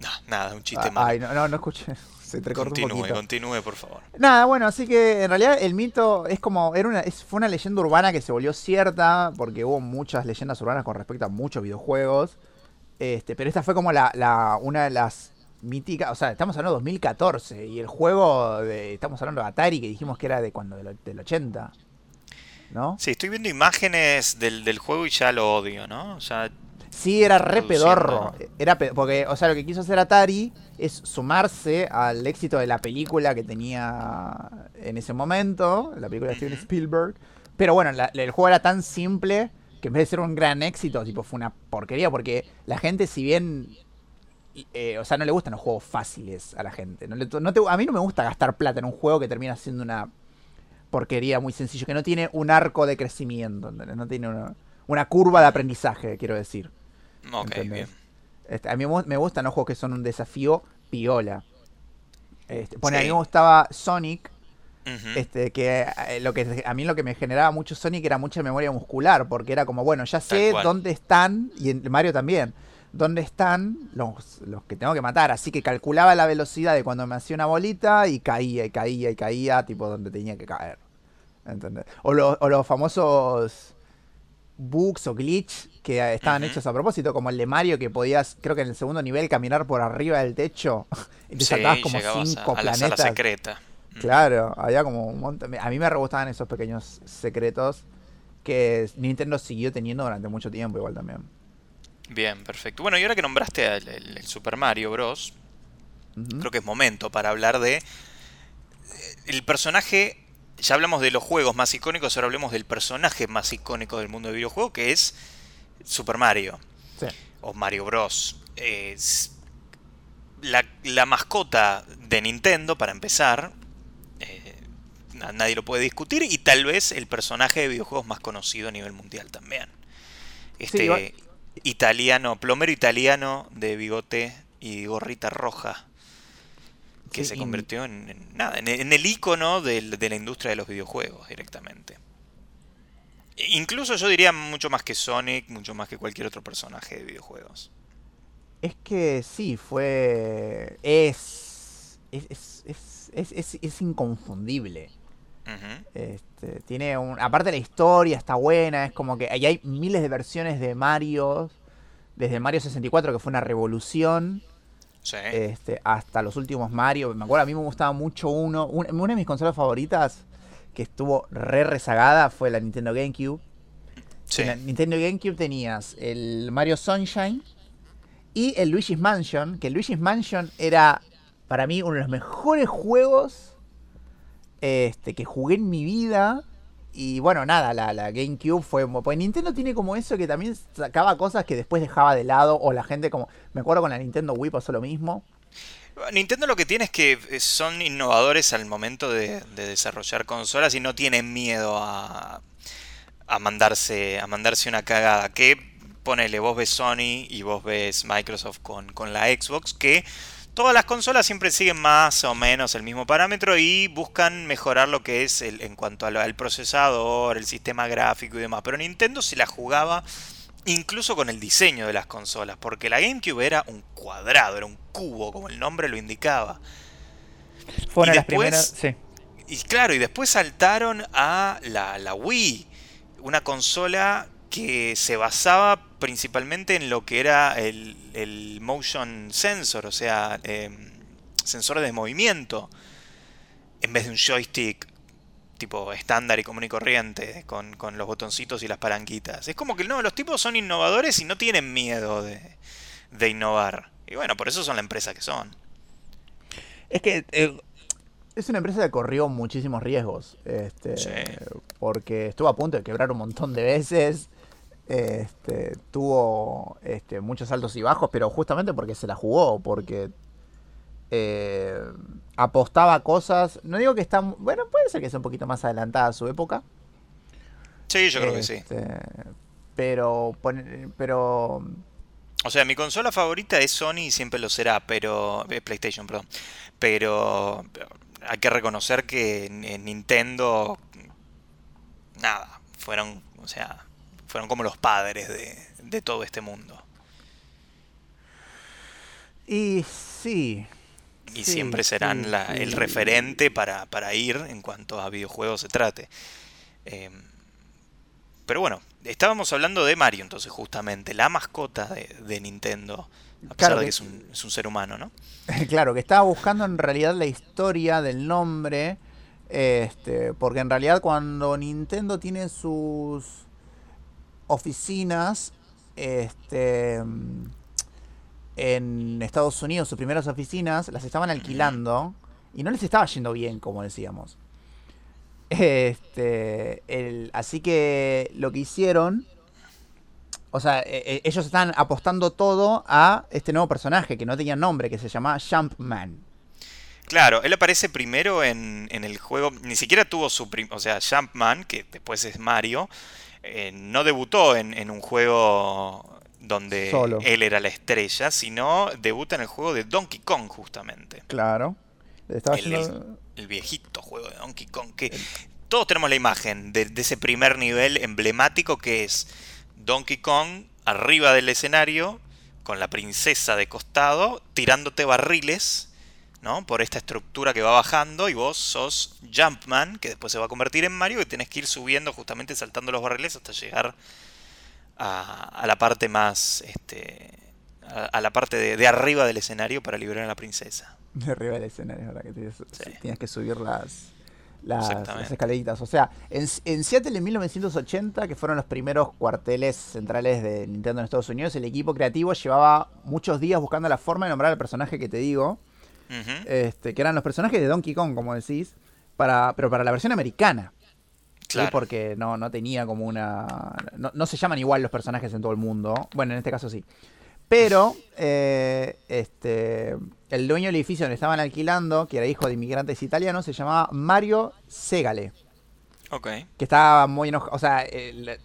No, nada, un chiste Ah, malo. Ay, no, no, no escuché. Se Continúe, continúe, por favor. Nada, bueno, así que en realidad el mito es como, era una, fue una leyenda urbana que se volvió cierta, porque hubo muchas leyendas urbanas con respecto a muchos videojuegos. Este, pero esta fue como la, la- una de las míticas, o sea, estamos hablando de 2014, y el juego de, estamos hablando de Atari, que dijimos que era de cuando, del, del 80. ¿No? Sí, estoy viendo imágenes del, del juego y ya lo odio, ¿no? Ya, Sí, era re pedorro. Era pe- porque, o sea, lo que quiso hacer Atari es sumarse al éxito de la película que tenía en ese momento, la película de Steven. Spielberg. Pero bueno, la- el juego era tan simple que en vez de ser un gran éxito, tipo, fue una porquería porque la gente, si bien. eh, o sea, no le gustan los juegos fáciles a la gente. No le- no te- a mí no me gusta gastar plata en un juego que termina siendo una porquería muy sencillo, que no tiene un arco de crecimiento, ¿entendés? no tiene una, una curva de aprendizaje, quiero decir. ok, bien. Este, a mí me gustan los juegos que son un desafío piola. Este, a mí me gustaba Sonic, Este, que eh, lo que a mí lo que me generaba mucho Sonic era mucha memoria muscular, porque era como, bueno, ya sé dónde están, y en Mario también, dónde están los, los que tengo que matar. Así que calculaba la velocidad de cuando me hacía una bolita y caía, y caía, y caía, tipo donde tenía que caer. ¿Entendés? O, lo- o los famosos bugs o glitch que estaban hechos a propósito, como el de Mario que podías, creo que en el segundo nivel, caminar por arriba del techo y te Sí, como llegabas cinco a, a la sala planetas. secreta. Claro, había como un montón. A mí me re gustaban esos pequeños secretos que Nintendo siguió teniendo durante mucho tiempo, igual también. Bien, perfecto. Bueno, y ahora que nombraste al- el, el Super Mario Bros., creo que es momento para hablar de eh, el personaje. Ya hablamos de los juegos más icónicos, ahora hablemos del personaje más icónico del mundo del videojuego, que es Super Mario Sí. o Mario Bros. Es la, la mascota de Nintendo, para empezar, nadie lo puede discutir, y tal vez el personaje de videojuegos más conocido a nivel mundial también. Este italiano, plomero italiano de bigote y gorrita roja, que Sí, se convirtió en, en nada, en, en el icono del- de la industria de los videojuegos directamente. Incluso yo diría mucho más que Sonic, mucho más que cualquier otro personaje de videojuegos. Es que sí, fue. Es. Es, es, es, es, es- Este, tiene un. Aparte la historia está buena, es como que ahí hay miles de versiones de Mario. Desde Mario 64, que fue una revolución, Sí. este, hasta los últimos Mario. Me acuerdo, a mí me gustaba mucho uno. un- una de mis consolas favoritas, que estuvo re rezagada, fue la Nintendo GameCube. sí. En la Nintendo GameCube tenías el Mario Sunshine y el Luigi's Mansion, que el Luigi's Mansion era para mí uno de los mejores juegos este, que jugué en mi vida. Y bueno, nada, la, GameCube fue... Pues Nintendo tiene como eso que también sacaba cosas que después dejaba de lado o la gente como... Me acuerdo con la Nintendo Wii pasó lo mismo. Nintendo lo que tiene es que eh, son innovadores al momento de, de desarrollar consolas y no tienen miedo a, a mandarse a mandarse una cagada. Que ponele, vos ves Sony y vos ves Microsoft con, con la Xbox, que todas las consolas siempre siguen más o menos el mismo parámetro y buscan mejorar lo que es el, en cuanto al, al procesador, el sistema gráfico y demás. Pero Nintendo se la jugaba incluso con el diseño de las consolas, porque la GameCube era un cuadrado, era un cubo, como el nombre lo indicaba. Fue una Y de las primeras... Sí. Y claro, y después saltaron a la, la Wii, una consola que se basaba principalmente en lo que era el, el motion sensor, o sea, em, sensor de movimiento, en vez de un joystick tipo estándar y común y corriente, con, con los botoncitos y las palanquitas. Es como que no, los tipos son innovadores y no tienen miedo de, de innovar. Y bueno, por eso son la empresa que son. Es que eh, es una empresa que corrió muchísimos riesgos. Este, Sí. Porque estuvo a punto de quebrar un montón de veces. Este, tuvo este, muchos altos y bajos, pero justamente porque se la jugó, porque eh, apostaba cosas. No digo que está. Bueno, puede ser que sea un poquito más adelantada a su época. Sí, yo creo que sí. Este, Pero, pero O sea, mi consola favorita es Sony y siempre lo será, pero. eh, PlayStation, perdón. Pero. hay que reconocer que en- en Nintendo. Nada. Fueron. O sea. Fueron como los padres de, de todo este mundo. Y sí. Y sí, siempre serán sí, la- sí. el referente para, para ir en cuanto a videojuegos se trate. Eh, pero bueno, estábamos hablando de Mario entonces, justamente, la mascota de, de Nintendo. A pesar Claro de que- que es un, es un ser humano, ¿no? Claro, que estaba buscando en realidad la historia del nombre. Este, porque en realidad cuando Nintendo tiene sus oficinas este, en Estados Unidos, sus primeras oficinas, las estaban alquilando y no les estaba yendo bien, como decíamos. Este, el- así que lo que hicieron, o sea, e- e- ellos están apostando todo a este nuevo personaje que no tenía nombre, que se llamaba Jumpman. Claro, él aparece primero en, en el juego, ni siquiera tuvo su... o sea, Jumpman, que después es Mario, eh, no debutó en, en un juego donde Solo. él era la estrella, sino debuta en el juego de Donkey Kong, justamente. Claro. Estaba el- el viejito juego de Donkey Kong, que todos tenemos la imagen de, de ese primer nivel emblemático que es Donkey Kong arriba del escenario, con la princesa de costado, tirándote barriles, ¿no? Por esta estructura que va bajando y vos sos Jumpman, que después se va a convertir en Mario, y tenés que ir subiendo justamente saltando los barriles hasta llegar a, la parte más, este, a, la parte de, arriba del escenario para liberar a la princesa. De arriba del escenario, ahora que tienes, que subir las, las, escaleritas. O sea, en, en, Seattle en 1980, que fueron los primeros cuarteles centrales de Nintendo en Estados Unidos, el equipo creativo llevaba muchos días buscando la forma de nombrar al personaje que te digo, este, que eran los personajes de Donkey Kong, como decís, para, pero para la versión americana. Claro. Porque no, no tenía como una... No, se llaman igual los personajes en todo el mundo. Bueno, en este caso sí. Pero eh, este, el dueño del edificio donde estaban alquilando, que era hijo de inmigrantes italianos, se llamaba Mario Segale. Ok. Que estaba muy enojado. O sea, él,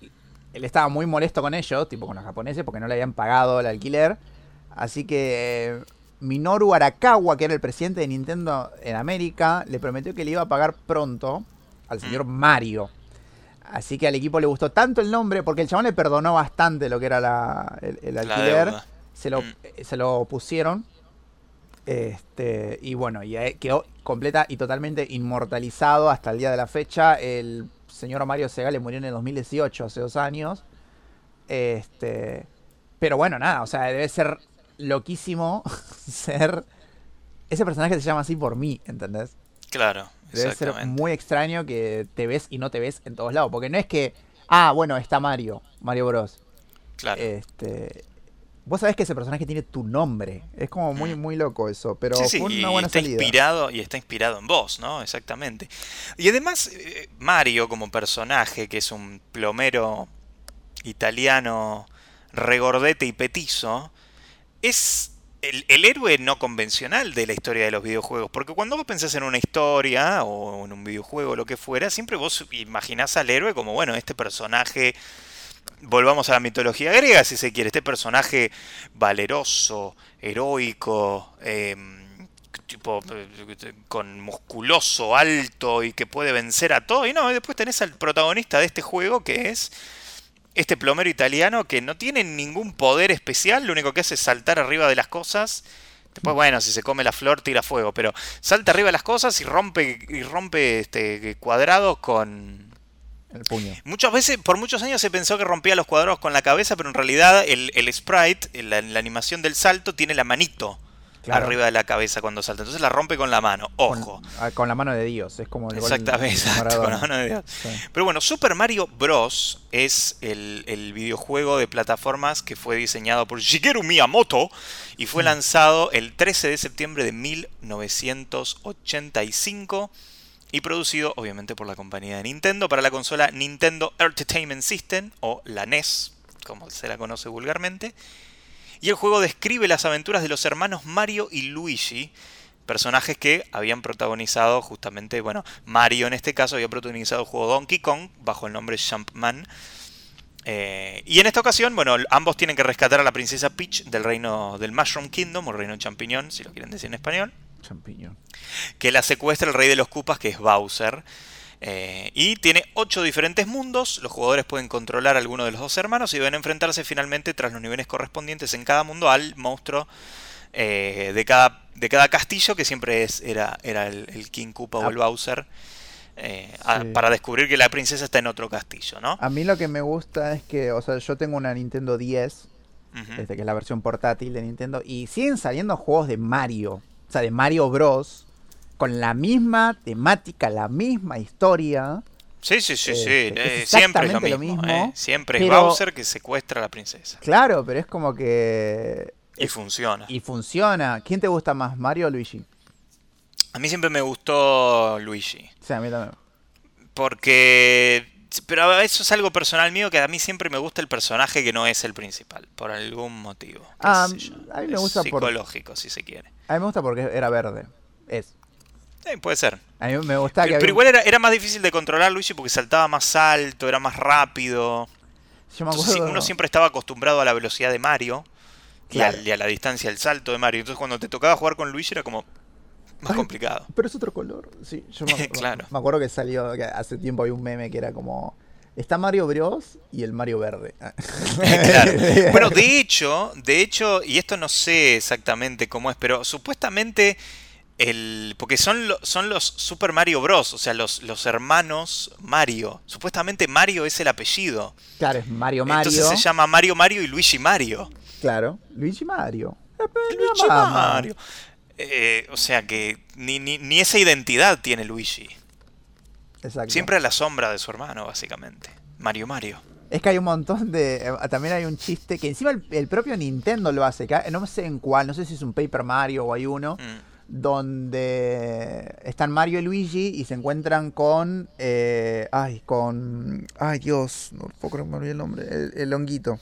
estaba muy molesto con ellos, tipo con los japoneses, porque no le habían pagado el alquiler. Así que eh, Minoru Arakawa, que era el presidente de Nintendo en América, le prometió que le iba a pagar pronto al señor mm. Mario. Así que al equipo le gustó tanto el nombre, porque el chabón le perdonó bastante lo que era el, alquiler. se, lo, mm. se lo pusieron. Este, y bueno, y quedó completa y totalmente inmortalizado hasta el día de la fecha. El señor Mario Segale murió en el 2018, hace dos años. Este, pero bueno, nada, o sea, debe ser loquísimo ser. Ese personaje se llama así por mí, ¿entendés? Claro. Debe ser muy extraño que te ves y no te ves en todos lados. Porque no es que. Ah, bueno, está Mario. Mario Bros. Claro. Este. Vos sabés que ese personaje tiene tu nombre. Es como muy, mm. muy loco eso. Pero fue una buena está Inspirado, y está inspirado en vos, ¿no? Exactamente. Y además, eh, Mario, como personaje, que es un plomero italiano regordete y petizo, es el, héroe no convencional de la historia de los videojuegos. Porque cuando vos pensás en una historia o en un videojuego lo que fuera, siempre vos imaginás al héroe como, bueno, este personaje. Volvamos a la mitología griega, si se quiere. Este personaje valeroso, heroico, em, tipo con musculoso, alto y que puede vencer a todo. Y no, después tenés al protagonista de este juego que es este plomero italiano que no tiene ningún poder especial, lo único que hace es saltar arriba de las cosas. Después, bueno, si se come la flor, tira fuego, pero salta arriba de las cosas y rompe, y rompe este, cuadrados con, el puño. Muchas veces, por muchos años se pensó que rompía los cuadrados con la cabeza, pero en realidad el, el sprite, la, animación del salto, tiene la manito arriba de la cabeza cuando salta. Entonces la rompe con la mano, ojo. Ah, con, la mano de Dios, es como el Exactamente, con la mano de Dios. Pero bueno, Super Mario Bros. es el, videojuego de plataformas que fue diseñado por Shigeru Miyamoto y fue mm. lanzado el 13 de septiembre de 1985 y producido obviamente por la compañía de Nintendo para la consola Nintendo Entertainment System o la NES, como se la conoce vulgarmente. Y el juego describe las aventuras de los hermanos Mario y Luigi, personajes que habían protagonizado justamente, bueno, Mario en este caso había protagonizado el juego Donkey Kong bajo el nombre Jumpman. Eh, y en esta ocasión, bueno, ambos tienen que rescatar a la princesa Peach del reino del Mushroom Kingdom, o reino champiñón, si lo quieren decir en español. Champiñón. Que la secuestra el rey de los Koopas, que es Bowser. Eh, y tiene ocho diferentes mundos, los jugadores pueden controlar a alguno de los dos hermanos y deben enfrentarse finalmente tras los niveles correspondientes en cada mundo al monstruo eh, de, cada, de cada castillo, que siempre es, era, era el, King Koopa o el ah. Bowser. Eh, para descubrir que la princesa está en otro castillo, ¿no? A mí lo que me gusta es que, o sea, yo tengo una Nintendo 10, este, que es la versión portátil de Nintendo, y siguen saliendo juegos de Mario, o sea, de Mario Bros con la misma temática, la misma historia. Sí, sí, sí, sí. Eh, siempre es lo mismo. Eh. Siempre es Bowser que secuestra a la princesa. Claro, pero es como que. Y funciona. Y funciona. ¿Quién te gusta más, Mario o Luigi? A mí siempre me gustó Luigi. Sí, a mí también. Porque. Pero eso es algo personal mío que a mí siempre me gusta el personaje que no es el principal, por algún motivo. Ah, a mí me gusta psicológico, si se quiere. A mí me gusta porque era verde. Es. Sí, puede ser. A mí me gusta pero, que. Pero igual era, era, más difícil de controlar Luigi porque saltaba más alto, era más rápido. Yo me acuerdo... uno siempre estaba acostumbrado a la velocidad de Mario y, a, la distancia del salto de Mario. Entonces cuando te tocaba jugar con Luigi era como más complicado. Pero es otro color. Sí, yo me, claro. me acuerdo que salió, que hace tiempo había un meme que era como. Está Mario Bros y el Mario verde. claro. Bueno, de hecho, de hecho, y esto no sé exactamente cómo es, pero supuestamente el, porque son, son los Super Mario Bros, o sea, los, los hermanos Mario. Supuestamente Mario es el apellido. Claro, es Mario Mario. Entonces se llama Mario Mario y Luigi Mario. Claro, Luigi Mario. Luigi Mario. Eh, o sea que ni, ni, esa identidad tiene Luigi. Exacto. Siempre a la sombra de su hermano, básicamente. Mario Mario. Es que hay un montón de. Eh, también hay un chiste que encima el, propio Nintendo lo hace. no sé en cuál, no sé si es un Paper Mario o hay uno. Mm donde están Mario y Luigi y se encuentran con. Eh, ay, con. Ay, Dios, no puedo me olvidé el nombre. El, honguito.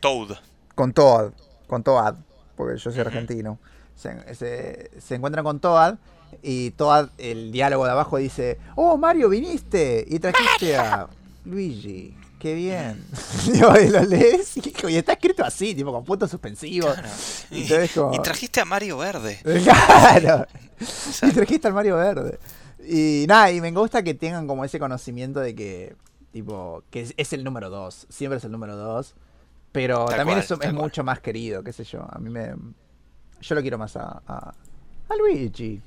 Toad. Con Toad. Con Toad, porque yo soy argentino. Se, se, encuentran con Toad y Toad, el diálogo de abajo dice: Oh, Mario, viniste y trajiste a Luigi qué bien. y lo lees y, está escrito así, tipo con puntos suspensivos. Y, trajiste a Mario Verde. claro. y trajiste al Mario Verde. Y nada, y me gusta que tengan como ese conocimiento de que, tipo, que es, el número dos. Siempre es el número dos. Pero también es, es mucho más querido, qué sé yo. A mí me. Yo lo quiero más a, a, a Luigi.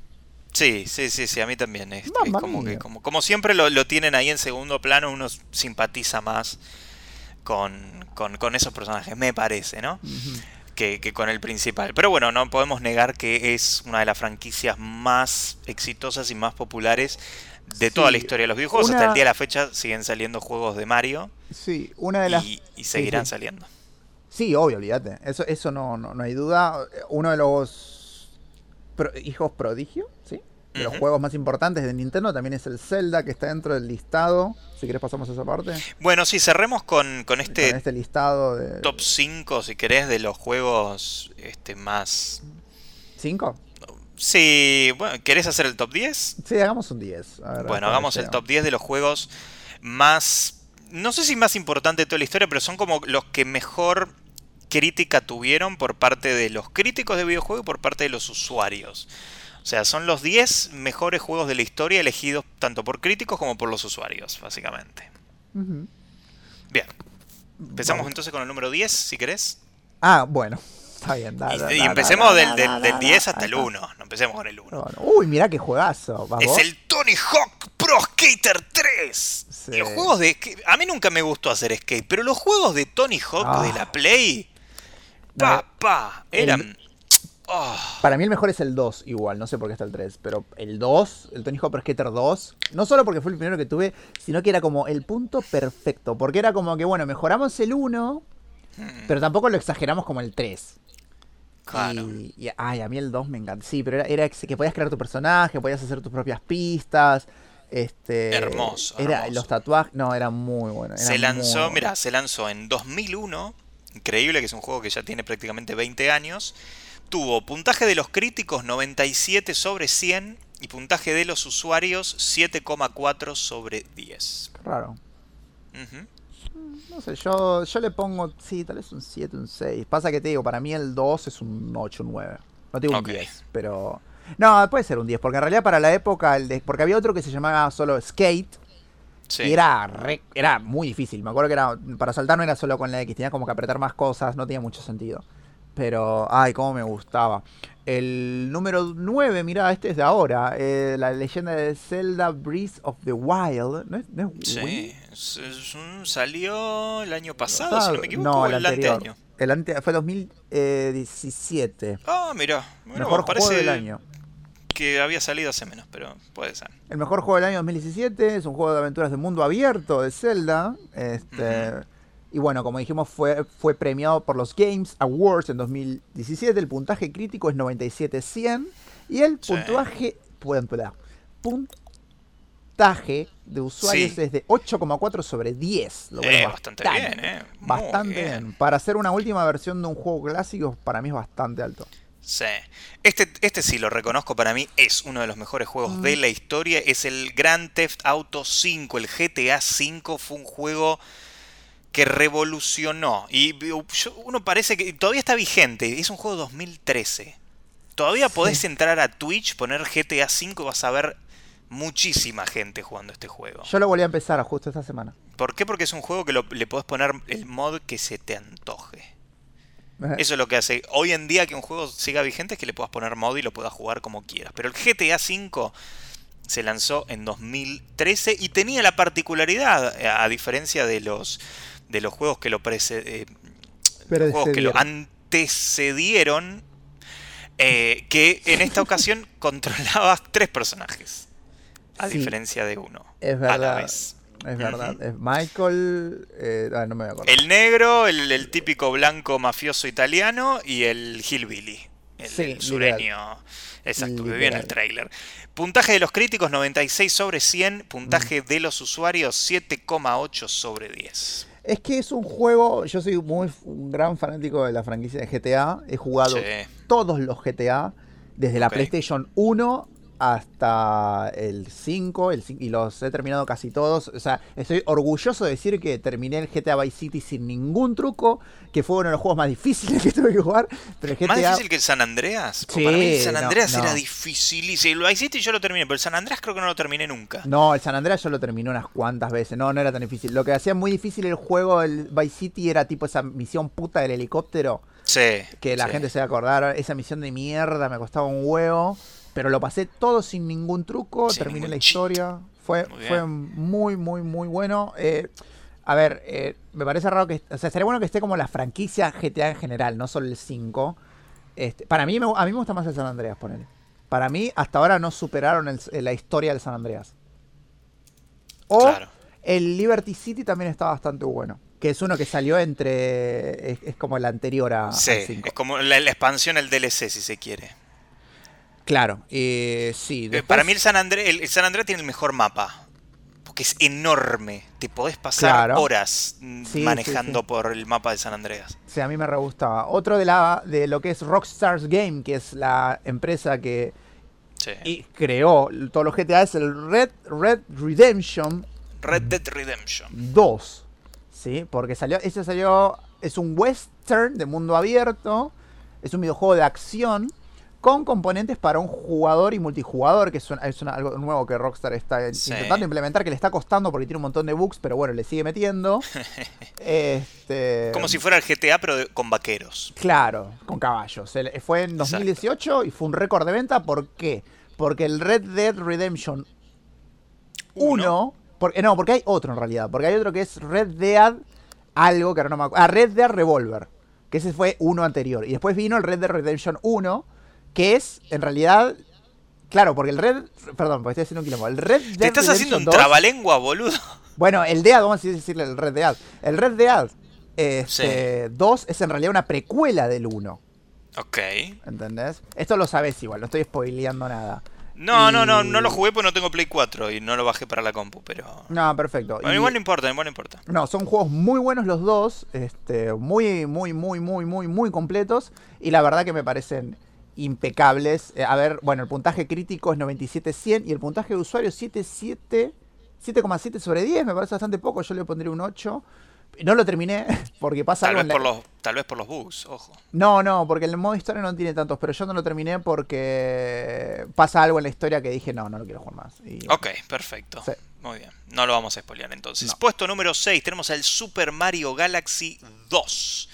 Sí, sí, sí, sí, a mí también. Es, como que como, como siempre lo, lo, tienen ahí en segundo plano, uno simpatiza más con, con, esos personajes, me parece, ¿no? que, que, con el principal. Pero bueno, no podemos negar que es una de las franquicias más exitosas y más populares de toda la historia de los videojuegos. Hasta el día de la fecha siguen saliendo juegos de Mario. Sí, una de las... Y, seguirán saliendo. Sí, obvio, olvídate. Eso, eso no, no, no hay duda. Uno de los hijos prodigio, ¿sí? De los juegos más importantes de Nintendo también es el Zelda, que está dentro del listado. Si querés pasamos a esa parte. Bueno, sí, cerremos con, con este, este listado de... top 5, si querés, de los juegos este, más... ¿5? Sí, bueno, ¿querés hacer el top 10? Sí, hagamos un 10. bueno, hagamos el top 10 de los juegos más... No sé si más importante de toda la historia, pero son como los que mejor crítica tuvieron por parte de los críticos de videojuegos y por parte de los usuarios. O sea, son los 10 mejores juegos de la historia elegidos tanto por críticos como por los usuarios, básicamente. Bien. Empezamos entonces con el número 10, si querés. Ah, bueno. Está bien, dale, y, empecemos del, 10 hasta el 1. No empecemos con el 1. Uy, mirá qué juegazo. Es el Tony Hawk Pro Skater 3. Los juegos de. A mí nunca me gustó hacer skate, pero los juegos de Tony Hawk de la Play Pa, Eran. Ah. Para mí el mejor es el 2, igual, no sé por qué está el 3, pero el 2, el Tony Hawk Skater 2, no solo porque fue el primero que tuve, sino que era como el punto perfecto, porque era como que, bueno, mejoramos el 1, hmm. pero tampoco lo exageramos como el 3. Claro. Y, ay, a mí el 2 me encanta. Sí, pero era, que podías crear tu personaje, podías hacer tus propias pistas. Este, hermoso. Era, Los tatuajes, no, era muy bueno. se lanzó, mira, se lanzó en 2001 increíble, que es un juego que ya tiene prácticamente 20 años. Tuvo puntaje de los críticos 97 sobre 100 y puntaje de los usuarios 7,4 sobre 10. Raro. No sé, yo, yo le pongo, sí, tal vez un 7, un 6. Pasa que te digo, para mí el 2 es un 8, un 9. No tengo un 10, pero... No, puede ser un 10, porque en realidad para la época, el de, porque había otro que se llamaba solo Skate, y era, era muy difícil. Me acuerdo que era para saltar no era solo con la X, tenía como que apretar más cosas, no tenía mucho sentido. Pero, ay, cómo me gustaba. El número 9, mira, este es de ahora. Eh, la leyenda de Zelda Breeze of the Wild. ¿No es, sí, salió el año pasado, si no me equivoco, no, el, el anterior. El ante, fue 2017. Ah, mira. Mejor juego del año que había salido hace menos, pero puede ser. El mejor juego del año 2017 es un juego de aventuras de mundo abierto de Zelda. Este, Y bueno, como dijimos, fue, fue premiado por los Games Awards en 2017. El puntaje crítico es 97-100. Y el puntaje. Puntaje de usuarios es de 8,4 sobre 10. Lo eh, bastante, bien, ¿eh? bastante bien. Para hacer una última versión de un juego clásico, para mí es bastante alto. Sí. Este, este sí lo reconozco para mí, es uno de los mejores juegos de mm. la historia. Es el Grand Theft Auto 5, el GTA 5 fue un juego que revolucionó. Y uno parece que todavía está vigente. Es un juego 2013. Todavía podés entrar a Twitch, poner GTA 5 y vas a ver muchísima gente jugando este juego. Yo lo volví a empezar justo esta semana. ¿Por qué? Porque es un juego que le podés poner el mod que se te antoje. Eso es lo que hace hoy en día que un juego siga vigente es que le puedas poner mod y lo puedas jugar como quieras. Pero el GTA V se lanzó en 2013 y tenía la particularidad, a diferencia de los de los juegos que lo eh, juegos que lo antecedieron, eh, que en esta ocasión controlabas tres personajes, a diferencia de uno. Es verdad. Es verdad. Es Michael. Eh, ah, no me voy a El negro, el, típico blanco mafioso italiano y el Hillbilly. El, sureño. Exacto, que en el trailer. Puntaje de los críticos 96 sobre 100. Puntaje mm. de los usuarios 7,8 sobre 10. Es que es un juego. Yo soy muy un gran fanático de la franquicia de GTA. He jugado todos los GTA. Desde la PlayStation 1 hasta el 5, el y los he terminado casi todos. O sea, estoy orgulloso de decir que terminé el GTA Vice City sin ningún truco, que fue uno de los juegos más difíciles que tuve que jugar. Pero ¿Más difícil que el San Andreas? Sí, para mí el San Andreas era difícil. Y el Vice City yo lo terminé, pero el San Andreas creo que no lo terminé nunca. No, el San Andreas yo lo terminé unas cuantas veces. No, no era tan difícil. Lo que hacía muy difícil el juego, el Vice City, era tipo esa misión puta del helicóptero. Sí. Que la gente se va a acordar. Esa misión de mierda me costaba un huevo. Pero lo pasé todo sin ningún truco, terminé la historia. Fue muy, fue muy, muy, muy bueno. Eh, a ver, eh, me parece raro que. O sea, sería bueno que esté como la franquicia GTA en general, no solo el 5. Este, para mí, a mí me gusta más el San Andreas, ponele. Para mí, hasta ahora no superaron la historia del San Andreas. O el Liberty City también está bastante bueno. Que es uno que salió entre. Es, como el anterior a. Sí, es como la, expansión, el DLC, si se quiere. Claro, eh, sí. Eh, para mí el San Andrés, el, San Andrés tiene el mejor mapa. Porque es enorme. Te podés pasar horas manejando por el mapa de San Andreas. Sí, a mí me re gustaba. Otro de la de lo que es Rockstars Game, que es la empresa que y creó todos los GTA, es el Red Red Redemption. Red Dead Redemption 2. Sí, porque salió, ese salió, es un western de mundo abierto, es un videojuego de acción con componentes para un jugador y multijugador, que es, algo nuevo que Rockstar está intentando implementar, que le está costando porque tiene un montón de bugs, pero bueno, le sigue metiendo. este... Como si fuera el GTA, pero con vaqueros. Claro, con caballos. Fue en 2018 y fue un récord de venta. ¿Por qué? Porque el Red Dead Redemption 1... no, porque hay otro en realidad. Porque hay otro que es Red Dead algo que ahora no me acuerdo. Ah, Red Dead Revolver. Que ese fue uno anterior. Y después vino el Red Dead Redemption 1 que es en realidad Claro, porque el Red. Perdón, porque estoy haciendo un quilombo. El Red Dead Te estás haciendo un trabalengua, boludo. Bueno, el Dead, vamos a decirle el Red Dead. El Red Dead este, 2 es en realidad una precuela del 1. Ok. ¿Entendés? Esto lo sabes igual, no estoy spoileando nada. No, no, no, no lo jugué porque no tengo Play 4 y no lo bajé para la compu, pero. No, perfecto. igual no importa, igual no importa. No, son juegos muy buenos los dos, este, muy, muy, muy, muy, muy, muy completos. Y la verdad que me parecen impecables. Eh, a ver, bueno, el puntaje crítico es 97-100 y el puntaje de usuario 7,7 sobre 10, me parece bastante poco, yo le pondría un 8. No lo terminé porque pasa tal algo. Vez por los, tal vez por los bugs, ojo. No, no, porque el modo historia no tiene tantos, pero yo no lo terminé porque pasa algo en la historia que dije, no, no lo quiero jugar más. Ok, perfecto. Muy bien, no lo vamos a spoilear entonces. Puesto número 6, tenemos el Super Mario Galaxy 2.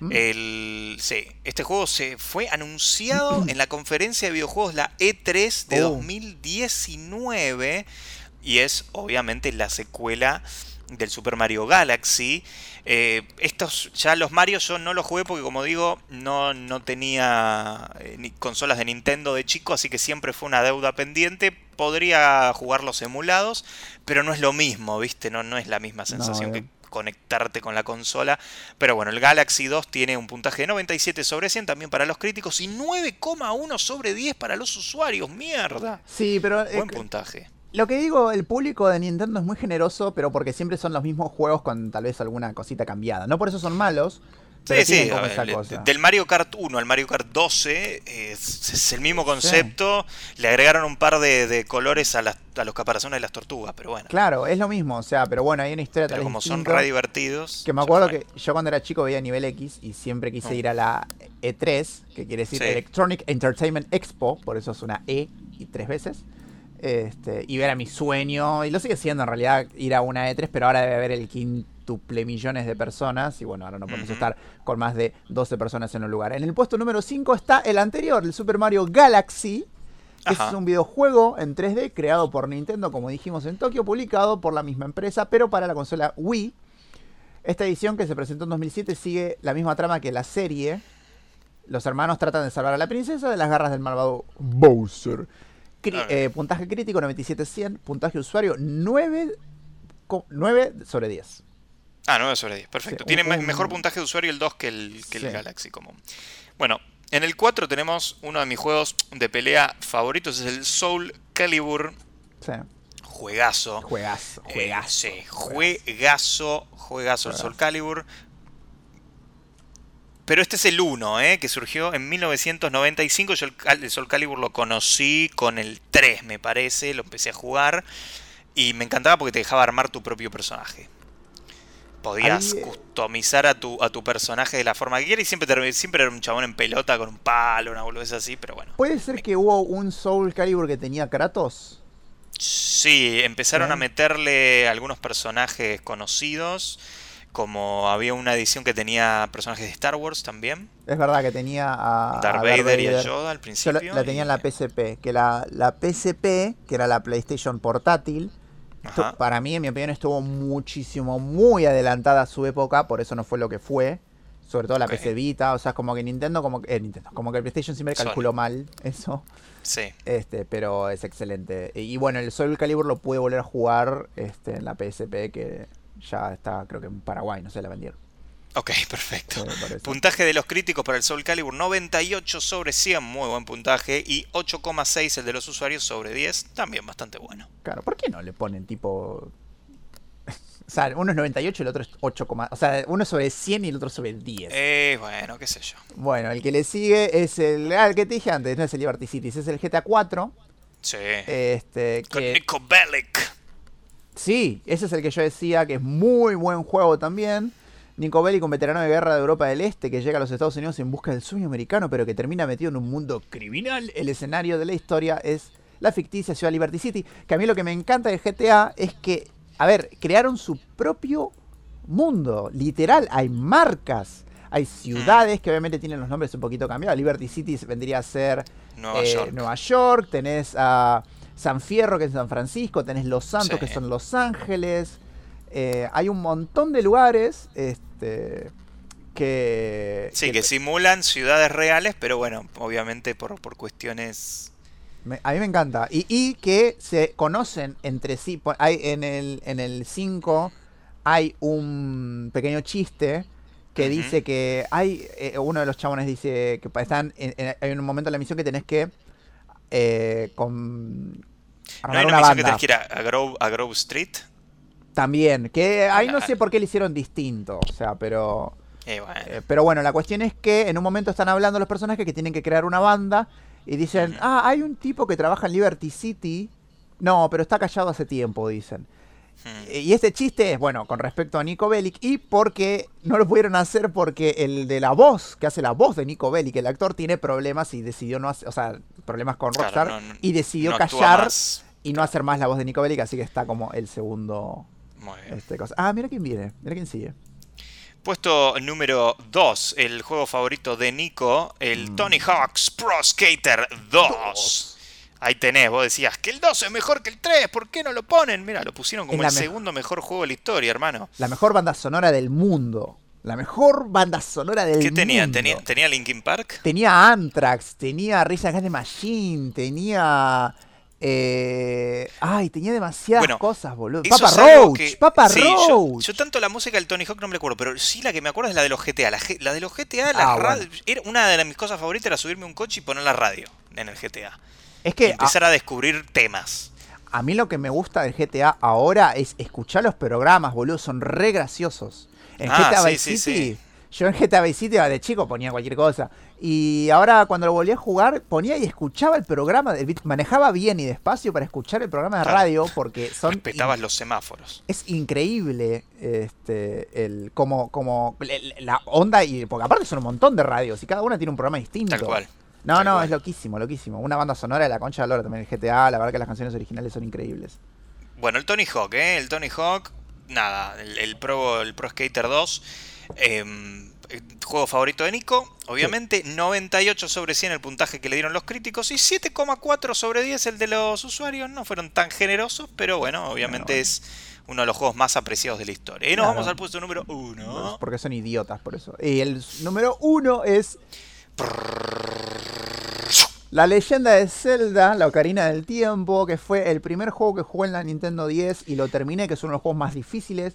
Mm. El, sí, este juego se fue anunciado en la conferencia de videojuegos, la E3 de 2019, y es obviamente la secuela del Super Mario Galaxy. Eh, estos ya los Mario yo no los jugué porque como digo no, no tenía eh, ni consolas de Nintendo de chico, así que siempre fue una deuda pendiente. Podría jugar los emulados, pero no es lo mismo, ¿viste? No, no es la misma sensación que conectarte con la consola. Pero bueno, el Galaxy 2 tiene un puntaje de 97 sobre 100 también para los críticos y 9,1 sobre 10 para los usuarios. Mierda. Sí, pero... Buen puntaje. Lo que digo, el público de Nintendo es muy generoso, pero porque siempre son los mismos juegos con tal vez alguna cosita cambiada. No por eso son malos, sí, sí, del Mario Kart 1 al Mario Kart 12 es, el mismo concepto. Le agregaron un par de, colores a, los caparazones de las tortugas, pero bueno. Claro, es lo mismo, o sea, pero bueno, hay una historia Pero como son re divertidos. Que me acuerdo que yo cuando era chico veía nivel X y siempre quise ir a la E3, que quiere decir Electronic Entertainment Expo, por eso es una E y tres veces. Este, y ver a mi sueño, y lo sigue siendo en realidad ir a una E3, pero ahora debe haber el quinto quíntuple millones de personas. Y bueno, ahora no podemos estar con más de 12 personas en un lugar. En el puesto número 5 está el anterior, el Super Mario Galaxy. Es un videojuego en 3D creado por Nintendo, como dijimos en Tokio, publicado por la misma empresa, pero para la consola Wii. Esta edición que se presentó en 2007 sigue la misma trama que la serie. Los hermanos tratan de salvar a la princesa de las garras del malvado Bowser. Eh, puntaje crítico 97-100, puntaje usuario 9, 9 sobre 10. Ah, 9 sobre 10, perfecto. Tiene mejor puntaje de usuario el 2 que el, Galaxy común. Bueno, en el 4 tenemos uno de mis juegos de pelea favoritos, es el Soul Calibur. Sí. Juegazo. Juegazo, eh, juegazo. sí, juegazo, juegazo, el Soul Calibur. Pero este es el 1, ¿eh? que surgió en 1995. Yo el, Soul Calibur lo conocí con el 3, me parece. Lo empecé a jugar. Y me encantaba porque te dejaba armar tu propio personaje. Podías eh, customizar a tu, a tu personaje de la forma que quieras y siempre, siempre era un chabón en pelota con un palo, una boludez así, pero bueno. ¿Puede ser que hubo un Soul Calibur que tenía Kratos? Sí, empezaron a meterle algunos personajes conocidos. Como había una edición que tenía personajes de Star Wars también. Es verdad que tenía a Darth, Vader, y a Yoda al principio. la, tenía en la PSP. Que la, la PSP, que era la PlayStation portátil, para mí, en mi opinión, estuvo muchísimo, muy adelantada a su época, por eso no fue lo que fue. Sobre todo la PC Vita, o sea, como que Nintendo, como que, eh, Nintendo, como que el PlayStation siempre calculó mal eso. Sí. Este, pero es excelente. Y, bueno, el Soul Calibur lo pude volver a jugar este, en la PSP, que ya está, creo que en Paraguay, no sé, la vendieron. Ok, perfecto. puntaje de los críticos para el Soul Calibur 98 sobre 100, muy buen puntaje. Y 8,6 el de los usuarios sobre 10, también bastante bueno. Claro, ¿por qué no le ponen tipo... o sea, uno es 98 y el otro es 8, o sea, uno es sobre 100 y el otro sobre 10. Eh, bueno, qué sé yo. Bueno, el que le sigue es el... Ah, el que te dije antes, no es el Liberty Cities, es el GTA 4. Sí. Este, Con Nico Bellic. Sí, ese es el que yo decía que es muy buen juego también. Nico Bellic, un veterano de guerra de Europa del Este que llega a los Estados Unidos en busca del sueño americano, pero que termina metido en un mundo criminal. El escenario de la historia es la ficticia ciudad Liberty City. Que a mí lo que me encanta de GTA es que, a ver, crearon su propio mundo. Literal, hay marcas. Hay ciudades que obviamente tienen los nombres un poquito cambiados. Liberty City vendría a ser Nueva, eh, York. Nueva York. Tenés a San Fierro, que es San Francisco. Tenés Los Santos, que son Los Ángeles. Eh, hay un montón de lugares. Este, que... Sí, que, simulan ciudades reales, pero bueno, obviamente por, por cuestiones... a mí me encanta. Y, que se conocen entre sí. Hay, en el en el 5 hay un pequeño chiste que dice que hay... Eh, uno de los chabones dice que están en, hay un momento en la misión que tenés que... Eh, con, ¿No hay una, misión que tenés que ir a Grove Street? También, que ahí no sé por qué le hicieron distinto, o sea, pero... Eh, pero bueno, la cuestión es que en un momento están hablando los personajes que tienen que crear una banda y dicen, ah, hay un tipo que trabaja en Liberty City. No, pero está callado hace tiempo, dicen. Hmm. Y este chiste es, bueno, con respecto a Nico Bellic y porque no lo pudieron hacer porque el de la voz, que hace la voz de Nico Bellic, el actor tiene problemas y decidió no hacer, o sea, problemas con Rockstar y decidió callar y no hacer más la voz de Nico Bellic, así que está como el segundo este, ah, mira quién viene, mira quién sigue. Puesto número 2, el juego favorito de Nico, el mm. Tony Hawk's Pro Skater 2. Ahí tenés, vos decías que el 2 es mejor que el 3, ¿por qué no lo ponen? Mira, lo pusieron como el segundo mejor juego de la historia, hermano. La mejor banda sonora del mundo. La mejor banda sonora del mundo. ¿Qué tenía? ¿Tenía, ¿Tenía Linkin Park? Tenía Anthrax, tenía Risa Against the Machine, tenía eh, ay, tenía demasiadas cosas, boludo. Papa Roach, Papa Roach. Yo, tanto la música del Tony Hawk no me acuerdo, pero sí la que me acuerdo es la de los GTA. La, de los GTA, la ah, era una de mis cosas favoritas era subirme un coche y poner la radio en el GTA. Es que empezar a, descubrir temas. A mí lo que me gusta del GTA ahora es escuchar los programas, boludo, son re graciosos. En ah, GTA Vice City yo en GTA Vice City de chico ponía cualquier cosa. Y ahora cuando lo volví a jugar, ponía y escuchaba el programa. manejaba bien y despacio para escuchar el programa de radio porque son. Respetabas los semáforos. Es increíble este el como, como la onda y. Porque aparte son un montón de radios y cada una tiene un programa distinto. Tal cual. No, no, es loquísimo, loquísimo. Una banda sonora de la concha de Lora también el GTA. La verdad que las canciones originales son increíbles. Bueno, el Tony Hawk, ¿eh? El Tony Hawk nada, el, Pro, el Pro Skater 2. Em, juego favorito de Nico, obviamente. 98 sobre 100 el puntaje que le dieron los críticos. Y 7,4 sobre 10 el de los usuarios. No fueron tan generosos, pero bueno, obviamente es uno de los juegos más apreciados de la historia. Y nos vamos al puesto número 1. Porque son idiotas, por eso. Y el número 1 es. La leyenda de Zelda, la Ocarina del Tiempo, que fue el primer juego que jugué en la Nintendo 10 y lo terminé, que es uno de los juegos más difíciles.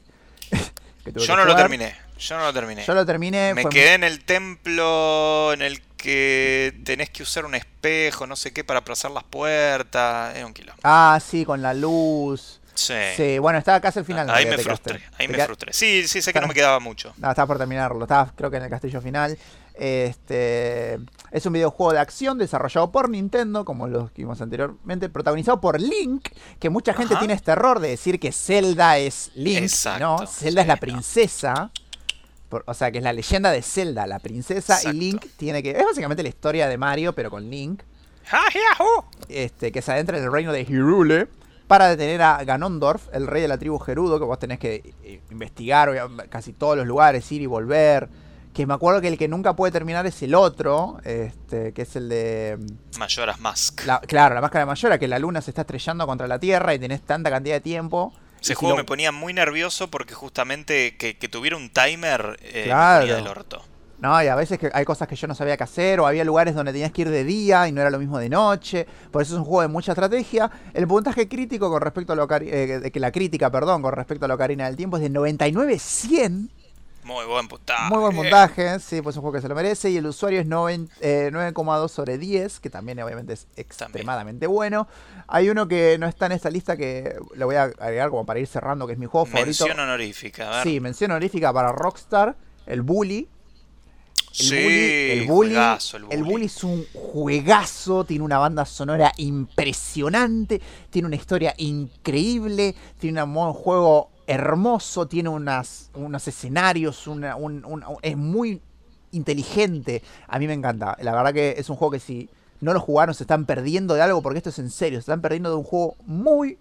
Yo no lo terminé, yo no lo terminé. Yo lo terminé. Me quedé en el templo en el que tenés que usar un espejo, no sé qué, para pasar las puertas. Es un kilo. Ah, sí, con la luz. Sí. sí. bueno, estaba casi al final. Ahí me frustré, ahí me frustré. Sí, sí, sé que no me quedaba mucho. No, estaba por terminarlo, estaba creo que en el castillo final. Este, es un videojuego de acción desarrollado por Nintendo, como los que vimos anteriormente, protagonizado por Link, que mucha gente tiene este error de decir que Zelda es Link, ¿no? Zelda es la princesa. o sea, que es la leyenda de Zelda, la princesa, y Link tiene que... Es básicamente la historia de Mario, pero con Link. Este, que se adentra en el reino de Hyrule para detener a Ganondorf, el rey de la tribu Gerudo, que vos tenés que eh, investigar casi todos los lugares, ir y volver que me acuerdo que el que nunca puede terminar es el otro, este, que es el de... Mm, Mayoras Mask. claro, la máscara de Mayora, que la luna se está estrellando contra la Tierra y tenés tanta cantidad de tiempo. Ese juego me ponía muy nervioso porque justamente que, tuviera un timer eh, claro. del orto. No, y a veces que hay cosas que yo no sabía qué hacer, o había lugares donde tenías que ir de día y no era lo mismo de noche. Por eso es un juego de mucha estrategia. El puntaje crítico con respecto a lo eh, que la crítica, perdón, con respecto a la Ocarina del Tiempo es de 99-100 muy buen puntaje. Muy buen puntaje, sí, pues es un juego que se lo merece. Y el usuario es 9,2 eh, sobre 10, que también obviamente es extremadamente bueno. Hay uno que no está en esta lista que le voy a agregar como para ir cerrando, que es mi juego favorito. Mención honorífica, Sí, mención honorífica para Rockstar, el Bully. El sí, bully, el bully, el bully, es un juegazo, tiene una banda sonora impresionante, tiene una historia increíble, tiene un juego hermoso, tiene unas, unos escenarios, una, es muy inteligente. A mí me encanta. La verdad que es un juego que si no lo jugaron se están perdiendo de algo porque esto es en serio. Se están perdiendo de un juego muy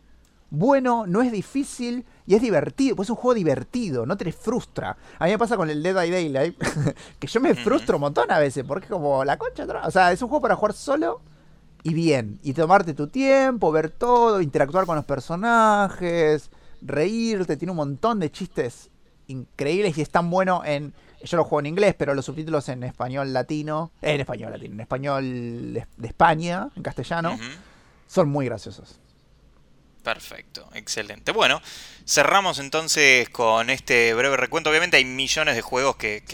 bueno, no es difícil y es divertido. Pues es un juego divertido, no te frustra. A mí me pasa con el Dead by Daylight que yo me frustro un montón a veces porque es como la concha. O sea, es un juego para jugar solo y bien. Y tomarte tu tiempo, ver todo, interactuar con los personajes reírte, tiene un montón de chistes increíbles y es tan bueno en... Yo lo juego en inglés, pero los subtítulos en español latino, en español latino, en español de, España, en castellano, son muy graciosos. Perfecto, excelente. Bueno, cerramos entonces con este breve recuento. Obviamente hay millones de juegos que,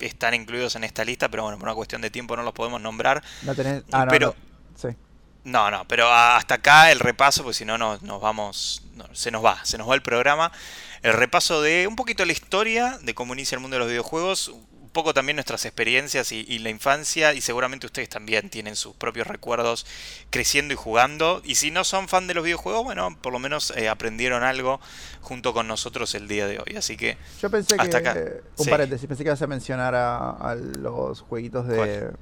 están incluidos en esta lista, pero bueno, por una cuestión de tiempo no los podemos nombrar. No tenés... Ah, no, pero... Sí. No, no, pero hasta acá el repaso, pues si no nos, vamos, se nos va, se nos va el programa. El repaso de un poquito la historia de cómo inicia el mundo de los videojuegos, un poco también nuestras experiencias y, la infancia, y seguramente ustedes también tienen sus propios recuerdos creciendo y jugando. Y si no son fan de los videojuegos, bueno, por lo menos eh, aprendieron algo junto con nosotros el día de hoy. Así que. Yo pensé hasta que. Acá. Un paréntesis, pensé que ibas a mencionar a, los jueguitos de.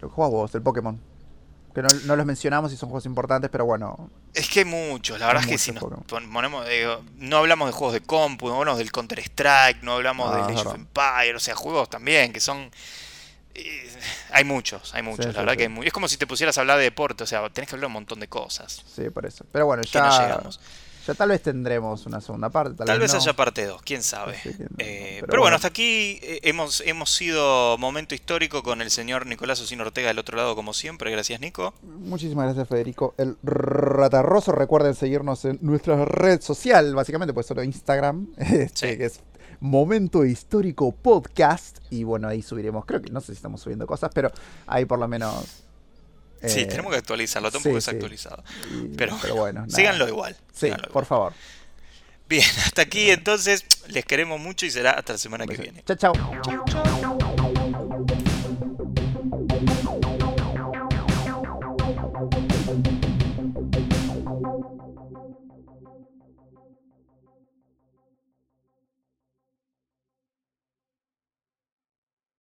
¿Cuál? vos, el Pokémon que no, los mencionamos y son juegos importantes, pero bueno. Es que hay muchos, la verdad es que si nos ponemos, no hablamos de juegos de compu, no hablamos del Counter Strike, no hablamos de Age of Empire, o sea, juegos también que son eh, hay muchos, hay muchos, la verdad que Es como si te pusieras a hablar de deporte, o sea, tenés que hablar un montón de cosas. Sí, por eso. Pero bueno, ya llegamos. Ya tal vez tendremos una segunda parte. Tal, vez, haya parte 2, quién sabe. Eh, pero, bueno, hasta aquí eh, hemos, hemos sido momento histórico con el señor Nicolás Osino Ortega del otro lado, como siempre. Gracias, Nico. Muchísimas gracias, Federico. El Ratarroso, recuerden seguirnos en nuestra red social, básicamente, pues solo Instagram, este, que es Momento Histórico Podcast. Y bueno, ahí subiremos, creo que no sé si estamos subiendo cosas, pero ahí por lo menos Sí, eh, tenemos que actualizarlo, tampoco sí, desactualizado. pero, bueno, síganlo igual. Sí, por favor. Bien, hasta aquí entonces. Les queremos mucho y será hasta la semana que viene. Chao, chao.